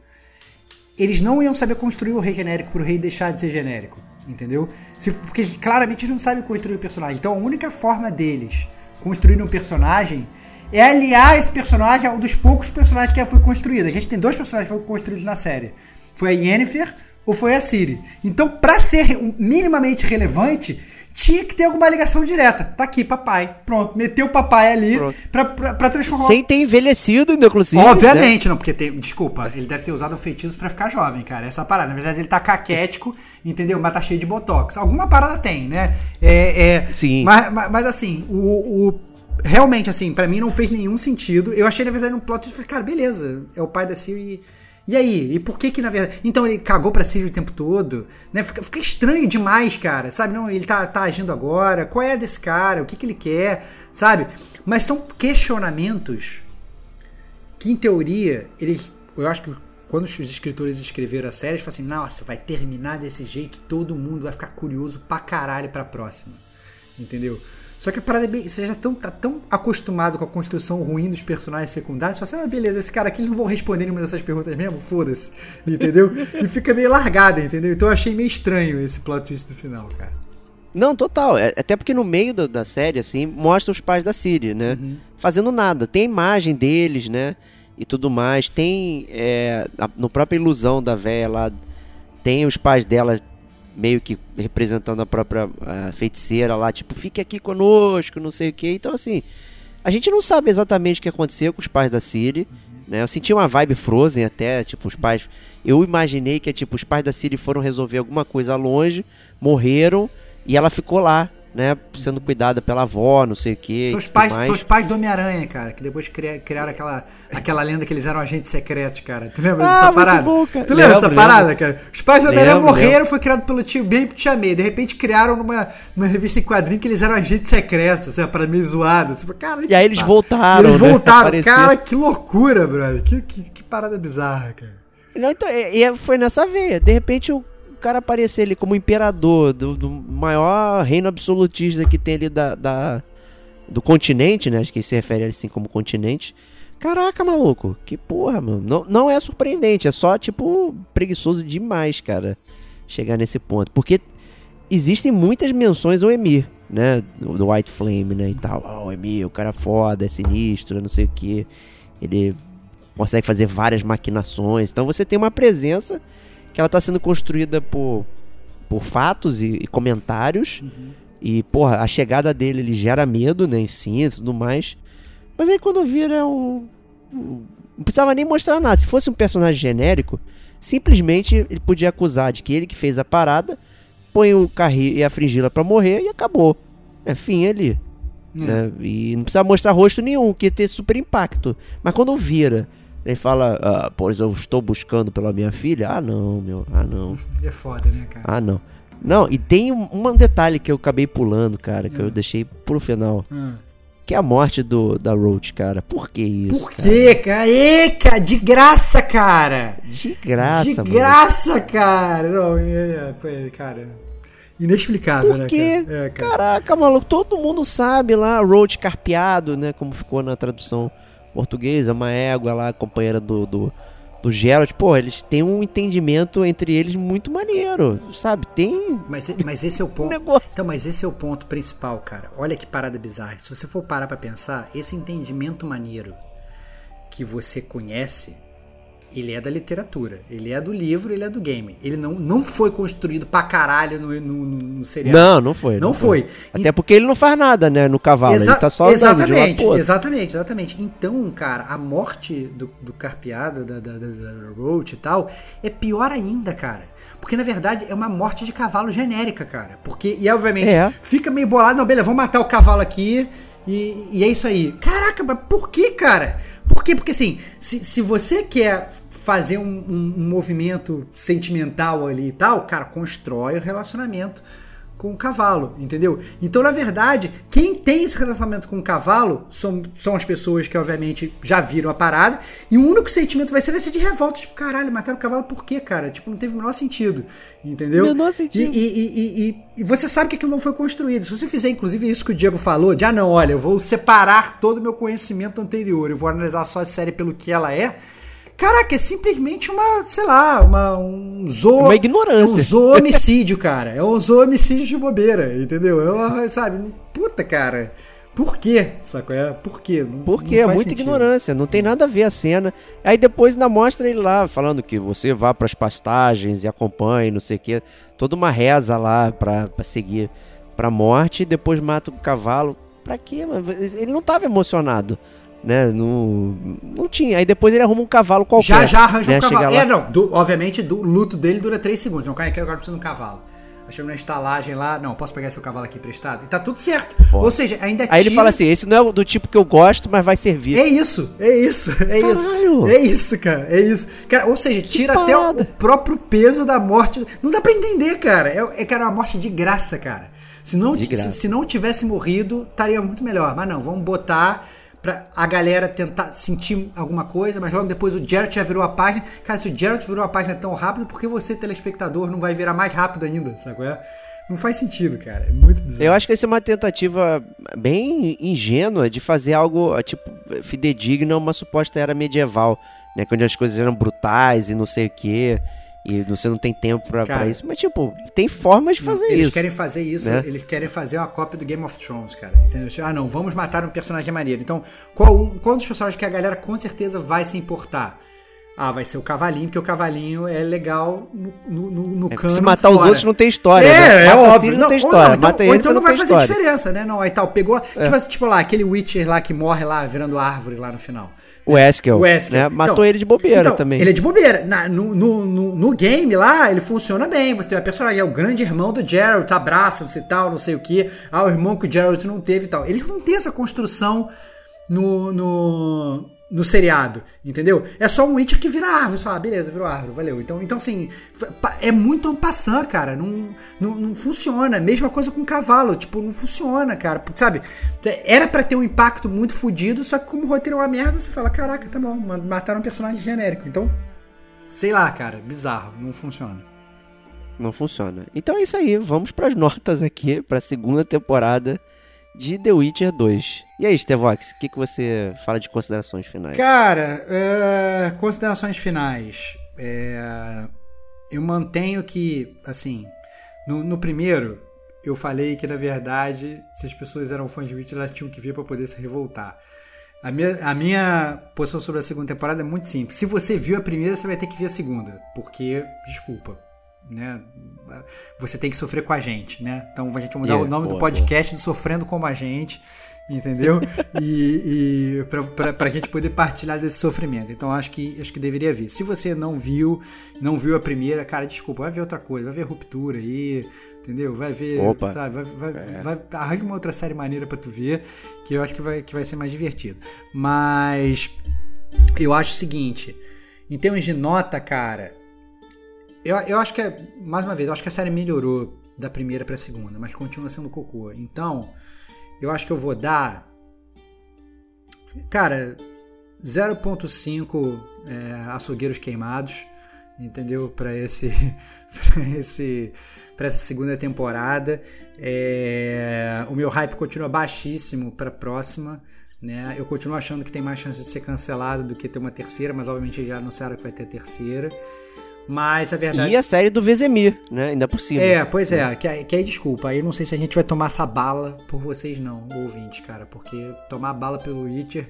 eles não iam saber construir o rei genérico pro rei deixar de ser genérico, entendeu? Se- porque claramente eles não sabem construir o personagem. Então, a única forma deles construírem um personagem é aliar esse personagem a um dos poucos personagens que já foi construído. A gente tem dois personagens que foram construídos na série. Foi a Yennefer ou foi a Ciri. Então, pra ser minimamente relevante, tinha que ter alguma ligação direta. Tá aqui, papai. Pronto, meteu o papai ali pra, pra, pra transformar Sem ter envelhecido, inclusive. né? Obviamente, não, porque tem. Desculpa, ele deve ter usado um feitiço pra ficar jovem, cara. Essa parada. Na verdade, ele tá caquético, entendeu? Mas tá cheio de botox. Alguma parada tem, né? É. é Sim. Mas, mas, mas, assim, o. o- Realmente, assim, pra mim não fez nenhum sentido. Eu achei, na verdade, um plot twist. Falei, cara, beleza. É o pai da Siri. E aí? E por que que, na verdade... Então ele cagou pra Siri o tempo todo? Né? Fica, fica estranho demais, cara. Sabe? Não, ele tá, tá agindo agora. Qual é desse cara? O que que ele quer? Sabe? Mas são questionamentos que em teoria, eles. Eu acho que quando os escritores escreveram a série, eles falaram assim, nossa, vai terminar desse jeito, todo mundo vai ficar curioso pra caralho pra próxima. Entendeu? Só que a parada é bem. Você já tão, tá tão acostumado com a construção ruim dos personagens secundários, você fala assim, ah, beleza, esse cara aqui não vão responder nenhuma dessas perguntas mesmo, foda-se. Entendeu? e fica meio largada, entendeu? Então eu achei meio estranho esse plot twist do final, cara. Não, total. É- Até porque no meio da, da série, assim, mostra os pais da Siri, né? Fazendo nada. Tem a imagem deles, né? E tudo mais. Tem. É, a- no própria ilusão da véia lá, tem os pais dela meio que representando a própria ah, feiticeira lá, tipo, fique aqui conosco, não sei o que. Então, assim, a gente não sabe exatamente o que aconteceu com os pais da Siri. Né? Eu senti uma vibe Frozen até, tipo, os pais. Eu imaginei que, tipo, os pais da Siri foram resolver alguma coisa longe, morreram, e ela ficou lá, né? Sendo cuidada pela avó, não sei o que. São os pais, são os pais do Homem-Aranha, cara, que depois cria- criaram aquela, aquela lenda que eles eram agentes secretos, cara. Tu lembra Ah, dessa parada? bom, cara. Tu lembra Lembro, dessa lembro. parada, cara? Os pais do Homem-Aranha Lembro, morreram, lembro. foi criado pelo tio Ben e pro tia May. De repente criaram numa, numa revista em quadrinho que eles eram agentes secretos, assim, para meio. Você fala, cara, E aí eles voltaram, Eles né? voltaram. Apareceram. Cara, que loucura, brother. Que, que, que parada bizarra, cara. Não, então, e, e foi nessa veia. De repente o cara aparecer ali como imperador do, do maior reino absolutista que tem ali da, da- do continente, né? Acho que se refere assim como continente. Caraca, maluco, que porra, mano. Não, não é surpreendente, é só, tipo, preguiçoso demais, cara, chegar nesse ponto. Porque existem muitas menções ao Emir, né? Do, White Flame, né? E tal. Ah, o Emir, o cara é foda, é sinistro, não sei o que. Ele consegue fazer várias maquinações. Então você tem uma presença que ela está sendo construída por, por fatos e, e comentários. E, porra, a chegada dele ele gera medo, né? Em si e tudo mais. Mas aí quando vira um. um- Não precisava nem mostrar nada. Se fosse um personagem genérico, simplesmente ele podia acusar de que ele que fez a parada, põe o Carri e a Fringila pra morrer e acabou. É fim ali. né? E não precisa mostrar rosto nenhum, que ia ter super impacto. Mas quando vira, ele fala, ah, pois eu estou buscando pela minha filha. Ah, não, meu. Ah, não. É foda, né, cara? Ah, não. Não, e tem um, um detalhe que eu acabei pulando, cara, que eu deixei pro final. Ah. Que é a morte do, da Roach, cara. Por que isso? Por quê, cara? Cara? De graça, cara! De graça, De mano. graça, cara! Não, é, é, foi, cara. Inexplicável, Por né, cara? É, cara. Caraca, maluco, todo mundo sabe lá, Roach carpeado, né? Como ficou na tradução portuguesa, uma égua lá, companheira do, do, do Geralt. Pô, eles têm um entendimento entre eles muito maneiro, sabe? Tem. Mas, mas esse é o ponto. negócio. Então, mas esse é o ponto principal, cara. Olha que parada bizarra. Se você for parar pra pensar, esse entendimento maneiro que você conhece, ele é da literatura. Ele é do livro, ele é do game. Ele não, não foi construído pra caralho no, no, no seriado. Não, não foi. Não foi. Até porque ele não faz nada, né, no cavalo. Exa- ele tá só exatamente, exatamente, exatamente. Então, cara, a morte do, do carpeado, da, da, da, da Roach e tal, é pior ainda, cara. Porque, na verdade, é uma morte de cavalo genérica, cara. Porque, e obviamente, É. fica meio bolado, não, beleza, vamos matar o cavalo aqui e, e é isso aí. Caraca, mas por que, cara? Por quê? Porque, assim, se, se você quer fazer um, um- um movimento sentimental ali e tal, cara, constrói o relacionamento com o cavalo, entendeu? Então, na verdade, quem tem esse relacionamento com o cavalo são, são as pessoas que, obviamente, já viram a parada, e o único sentimento vai ser, vai ser de revolta, tipo, caralho, mataram o cavalo por quê, cara? Tipo, não teve o menor sentido, entendeu? Menor sentido. E, e- e- e- e você sabe que aquilo não foi construído. Se você fizer, inclusive, isso que o Diego falou, de, ah, não, olha, eu vou separar todo o meu conhecimento anterior, eu vou analisar só a série pelo que ela é, Caraca, é simplesmente uma, sei lá, uma, um zoo. Uma ignorância. É um zoomicídio, cara. É um zoomicídio de bobeira, entendeu? É uma, sabe? Puta, cara. Por quê? Saco? É, por quê? Não, Porque não é muita sentido. ignorância, não tem nada a ver a cena. Aí depois ainda mostra ele lá, falando que você vá pras pastagens e acompanhe, não sei o que. Toda uma reza lá pra, pra seguir pra morte e depois mata o cavalo. Pra quê? Ele não tava emocionado, né? Não, não tinha. Aí depois ele arruma um cavalo qualquer. Já, já arranja né? um cavalo. Lá- É, não. do- obviamente, do luto dele dura 3 segundos. Não, cara, eu agora preciso de um cavalo. Achei uma estalagem lá. Não, posso pegar seu cavalo aqui emprestado? E tá tudo certo. Pode. Ou seja, ainda Aí ele tira- fala assim: esse não é do tipo que eu gosto, mas vai servir. É isso, é isso, é Caralho. isso. É isso, cara, é isso. Cara, ou seja, tira até o, o próprio peso da morte. Não dá pra entender, cara. É, é cara, uma morte de graça, cara. Se não, se, se não tivesse morrido, estaria muito melhor. Mas não, vamos botar pra a galera tentar sentir alguma coisa, mas logo depois o Jared já virou a página. Cara, se o Jared virou a página tão rápido, por que você, telespectador, não vai virar mais rápido ainda, sabe? é? Não faz sentido, cara. É muito bizarro. Eu acho que essa é uma tentativa bem ingênua de fazer algo, tipo, fidedigno a uma suposta era medieval, né? Onde as coisas eram brutais e não sei o quê. E você não tem tempo pra, pra Cara, isso. Mas, tipo, tem formas de fazer eles isso. querem fazer isso, né? eles querem fazer uma cópia do Game of Thrones, cara. Entendeu? Ah, não, vamos matar um personagem maneiro. Então, qual, qual dos personagens que a galera com certeza vai se importar? Ah, vai ser o cavalinho, porque o cavalinho é legal no, no, no, É, cano se matar os fora. outros não tem história. É, né? é Mata óbvio. Não, não tem ou história. não, então, Mata ou ele então não não vai tem fazer história. É. diferença, né? Não, aí tal, pegou. Tipo, assim, tipo lá, aquele Witcher lá que morre lá virando árvore lá no final. O Eskel, O Eskel. né? Matou Então, ele de bobeira então, também. Ele é de bobeira. Na- no, no, no, no game lá, ele funciona bem. Você tem uma personagem, é o grande irmão do Geralt, abraça você e tal, não sei o que. Ah, o irmão que o Geralt não teve e tal. Eles não têm essa construção no, no, no seriado, entendeu? É só um Witcher que vira árvore. Você fala, ah, beleza, virou árvore, valeu. Então, então assim, é muito um cara. Não, não, não funciona. Mesma coisa com cavalo. Tipo, não funciona, cara. Sabe? Era pra ter um impacto muito fodido, só que como o roteiro é uma merda, você fala, caraca, tá bom, mataram um personagem genérico. Então, sei lá, cara, bizarro, não funciona. Não funciona. Então é isso aí. Vamos pras notas aqui pra segunda temporada de The Witcher 2. E aí, Stevox, o que, que você fala de considerações finais? Cara, é, considerações finais. É, eu mantenho que, assim, no, no primeiro, eu falei que, na verdade, se as pessoas eram fãs de Witcher, elas tinham que ver pra poder se revoltar. A minha, a minha posição sobre a segunda temporada é muito simples. Se você viu a primeira, você vai ter que ver a segunda. Porque, desculpa, né? Você tem que sofrer com a gente, né? Então a gente vai mudar Yeah, o nome do boa, podcast do Sofrendo Como a Gente, entendeu? e e pra gente poder partilhar desse sofrimento. Então acho que, acho que deveria ver. Se você não viu, não viu a primeira, cara, desculpa, vai ver outra coisa, vai ver Ruptura aí, entendeu? Vai ver, Opa. sabe? Vai, vai, vai, arranca uma outra série maneira pra tu ver, que eu acho que vai, que vai ser mais divertido. Mas eu acho o seguinte, em termos de nota, cara, eu, eu acho que é, mais uma vez, eu acho que a série melhorou da primeira pra segunda, mas continua sendo cocô. Então, eu acho que eu vou dar. Cara, 0.5 é, açougueiros queimados, entendeu? Pra esse. pra esse. Pra essa segunda temporada. É, o meu hype continua baixíssimo pra próxima. Né? Eu continuo achando que tem mais chance de ser cancelado do que ter uma terceira, mas obviamente já anunciaram que vai ter terceira. Mas a verdade. E a série do Vezemir, né? Ainda por cima. É, pois é, que, aí- que aí desculpa, aí eu não sei se a gente vai tomar essa bala por vocês não, ouvintes, cara, porque tomar bala pelo Witcher,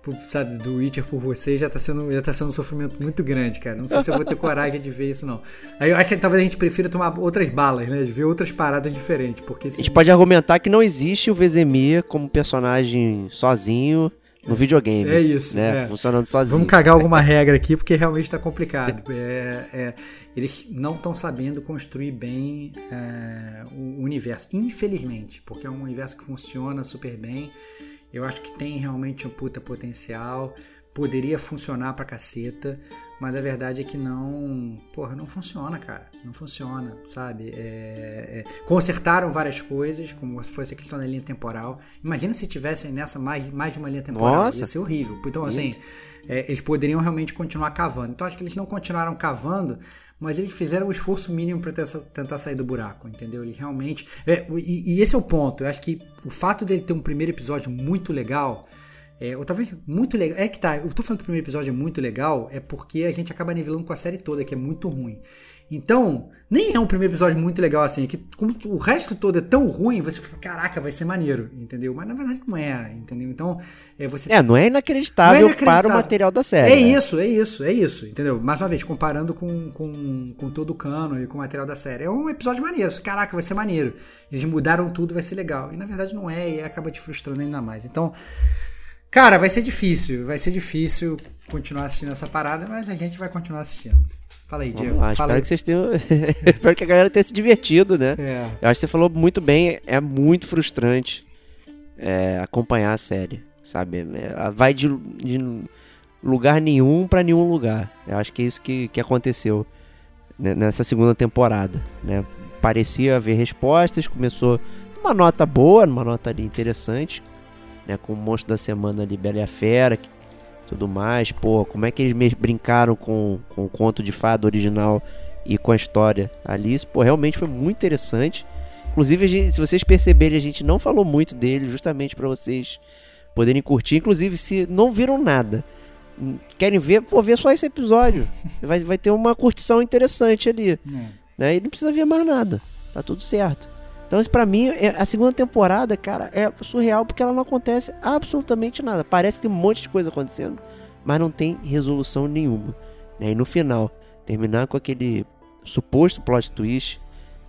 por- sabe, do Witcher por vocês já tá sendo, já tá sendo um sofrimento muito grande, cara. Não sei se eu vou ter coragem de ver isso não. Aí eu acho que talvez a gente prefira tomar outras balas, né, de ver outras paradas diferentes, porque A se gente pode argumentar que não existe o Vezemir como personagem sozinho no videogame. É isso, Né? é. Funcionando sozinho. Vamos cagar alguma regra aqui, porque realmente está complicado. É, é, eles não estão sabendo construir bem é, o universo, infelizmente, porque é um universo que funciona super bem. Eu acho que tem realmente um puta potencial, poderia funcionar pra caceta, mas a verdade é que não. Porra, não funciona, cara. Não funciona, sabe? É, é, consertaram várias coisas, como foi essa questão da linha temporal. Imagina se tivessem nessa mais, mais de uma linha temporal. Nossa. Ia ser horrível. Então, assim, é, eles poderiam realmente continuar cavando. Então, acho que eles não continuaram cavando, mas eles fizeram o esforço mínimo para tentar sair do buraco, entendeu? Eles realmente. é, e, e esse é o ponto. Eu acho que o fato dele ter um primeiro episódio muito legal. É, ou talvez muito legal. É que tá, eu tô falando que o primeiro episódio é muito legal, é porque a gente acaba nivelando com a série toda, que é muito ruim. Então, nem é um primeiro episódio muito legal assim, é que como o resto todo é tão ruim, você fica, caraca, vai ser maneiro, entendeu? Mas na verdade não é, entendeu? Então, é, você É, não é inacreditável, Não é inacreditável. para o material da série. é né? isso, é isso, é isso, entendeu? Mais uma vez, comparando com, com, com todo o cano e com o material da série. É um episódio maneiro. Caraca, vai ser maneiro. Eles mudaram tudo, vai ser legal. E na verdade não é, e acaba te frustrando ainda mais. Então, cara, vai ser difícil. Vai ser difícil continuar assistindo essa parada, mas a gente vai continuar assistindo. Fala aí, Vamos Diego. lá, Fala espero aí. que vocês tenham. espero que a galera tenha se divertido, né? É. Eu acho que você falou muito bem, é muito frustrante é, acompanhar a série, sabe? É, ela vai de, de lugar nenhum pra nenhum lugar. Eu acho que é isso que, que aconteceu né, nessa segunda temporada, né? Parecia haver respostas, começou numa nota boa, numa nota ali interessante, né? Com o monstro da semana ali, Bela e a Fera, que- tudo mais. Pô, como é que eles me- brincaram com, com o conto de fada original e com a história ali? Isso, pô, realmente foi muito interessante. Inclusive, gente- se vocês perceberem, a gente não falou muito dele, justamente pra vocês poderem curtir. Inclusive, se não viram nada, hum, querem ver, pô, vê só esse episódio. vai, vai ter uma curtição interessante ali É. né? E não precisa ver mais nada. Tá tudo certo. Então, isso pra mim, é- a segunda temporada, cara, é surreal porque ela não acontece absolutamente nada. Parece que tem um monte de coisa acontecendo, mas não tem resolução nenhuma. Né? E no final, terminar com aquele suposto plot twist,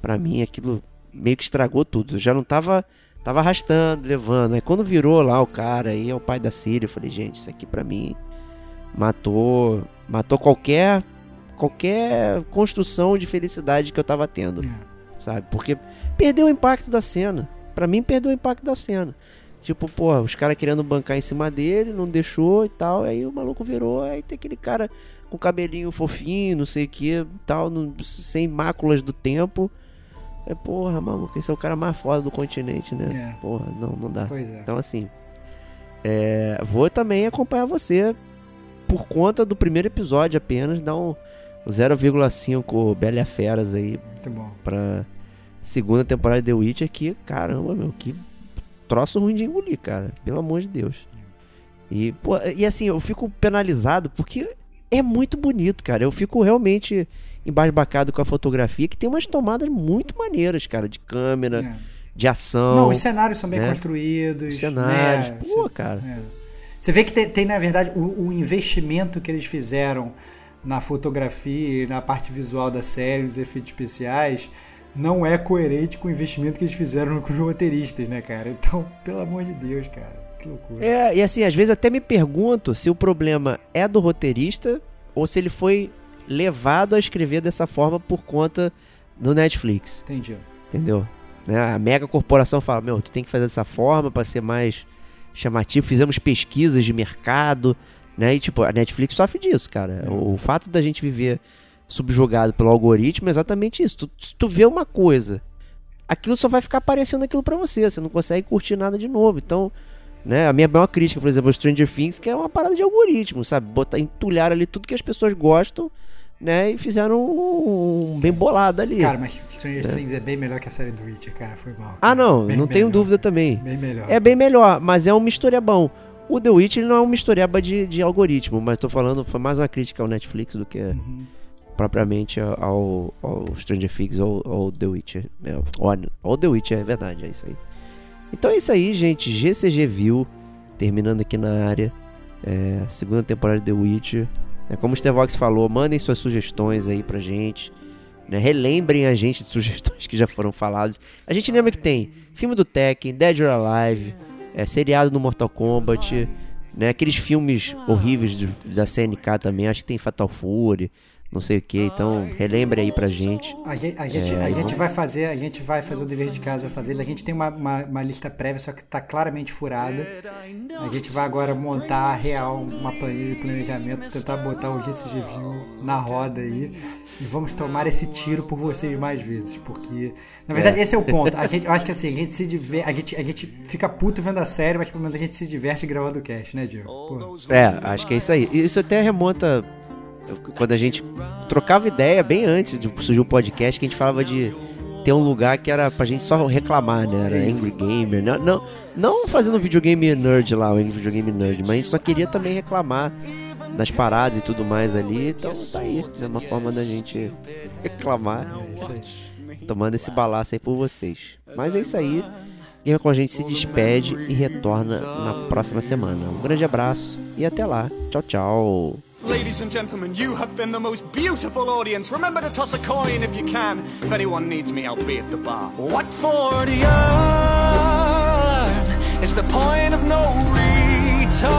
pra mim, aquilo meio que estragou tudo. Eu já não tava, tava arrastando, levando. Aí quando virou lá o cara, aí é o pai da Síria, eu falei, gente, isso aqui pra mim matou, matou qualquer qualquer construção de felicidade que eu tava tendo, É. sabe? Porque perdeu o impacto da cena. Pra mim perdeu o impacto da cena. Tipo, pô, os caras querendo bancar em cima dele, não deixou e tal, aí o maluco virou, aí tem aquele cara com cabelinho fofinho, não sei o que, tal, não- sem máculas do tempo. É, porra, maluco, esse é o cara mais foda do continente, né? É. Porra, não, não dá. Pois é. Então, assim, é, vou também acompanhar você por conta do primeiro episódio apenas, dar um 0,5 Bela Feras aí Muito bom. pra segunda temporada de The Witcher que, caramba, meu, que troço ruim de engolir, cara. Pelo amor de Deus. E, pô, e assim, eu fico penalizado porque é muito bonito, cara. Eu fico realmente embasbacado com a fotografia, que tem umas tomadas muito maneiras, cara, de câmera, É. de ação. Não, os cenários são bem né? construídos. cenários. né? Pô, cara. É. Você vê que tem, tem, na verdade, o, o investimento que eles fizeram na fotografia e na parte visual da série, os efeitos especiais, não é coerente com o investimento que eles fizeram com os roteiristas, né, cara? Então, pelo amor de Deus, cara. Que loucura. É, e assim, às vezes até me pergunto se o problema é do roteirista ou se ele foi levado a escrever dessa forma por conta do Netflix, Entendi. entendeu? Né, A mega corporação fala, meu, tu tem que fazer dessa forma pra ser mais chamativo. Fizemos pesquisas de mercado, né? E tipo, a Netflix sofre disso, cara. O, o fato da gente viver subjugado pelo algoritmo é exatamente isso. Tu, se tu vê uma coisa, aquilo só vai ficar aparecendo aquilo pra você. Você não consegue curtir nada de novo. Então, né? A minha maior crítica, por exemplo, ao Stranger Things, que é uma parada de algoritmo, sabe? Botar, entulhar ali tudo que as pessoas gostam, né? E fizeram um, um bem bolado ali. Cara, mas Stranger Things é bem melhor que a série do Witcher, cara. Foi mal. ah, cara. não, Bem não tenho melhor. dúvida também. Bem melhor. É bem melhor, mas é uma história bom. O The Witch ele não é uma mistureba de, de algoritmo, mas tô falando, foi mais uma crítica ao Netflix do que Uhum. Propriamente ao, ao Stranger Things ou ao The Witcher. É, ou, ou The Witcher, é verdade, é isso aí. Então é isso aí, gente. GCG View, terminando aqui na área. É, segunda temporada de The Witcher. É, como o Stevox falou, mandem suas sugestões aí pra gente. né? Relembrem a gente de sugestões que já foram faladas. A gente lembra que tem filme do Tekken, Dead or Alive, é, seriado do Mortal Kombat, né? aqueles filmes horríveis do- da CNK também. Acho que tem Fatal Fury, não sei o que. Então relembrem aí pra gente. A gente, a gente, É, a gente vai fazer, a gente vai fazer o dever de casa dessa vez. A gente tem uma, uma, uma lista prévia, só que tá claramente furada. A gente vai agora montar a real uma planilha de planejamento, tentar botar o GCG View na roda aí. E vamos tomar esse tiro por vocês mais vezes, porque na verdade esse é o ponto. A gente, eu acho que assim a gente se diver, a gente, a gente fica puto vendo a série, mas pelo menos a gente se diverte gravando o cast, né, Diego? Pô. É, acho que é isso aí. Isso até remonta quando a gente trocava ideia bem antes de surgir o podcast, que a gente falava de ter um lugar que era pra gente só reclamar, né? Era Angry Gamer. Não, não, não fazendo videogame nerd lá, o Angry Videogame Nerd, mas a gente só queria também reclamar das paradas e tudo mais ali. Então tá aí, é uma forma da gente reclamar. É isso aí. Tomando esse balaço aí por vocês. Mas é isso aí. Gamer com a gente se despede e retorna na próxima semana. Um grande abraço e até lá. Tchau, tchau. Ladies and gentlemen, you have been the most beautiful audience. Remember to toss a coin if you can. If anyone needs me, I'll be at the bar. What for earn is the point of no return.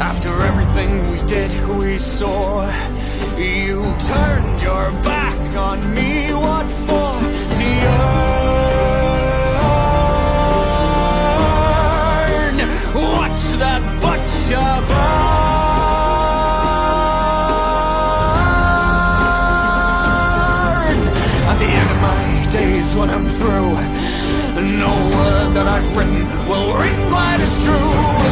After everything we did, we saw. You turned your back on me. What for to? What's that butcher burn? That I've written will ring quite as true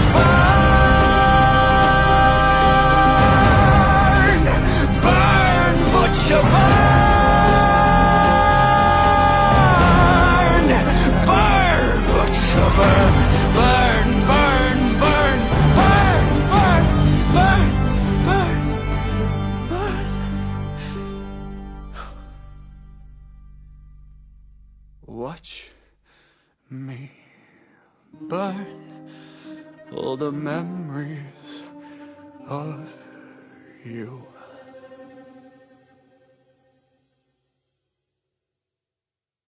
burn all the memories of you.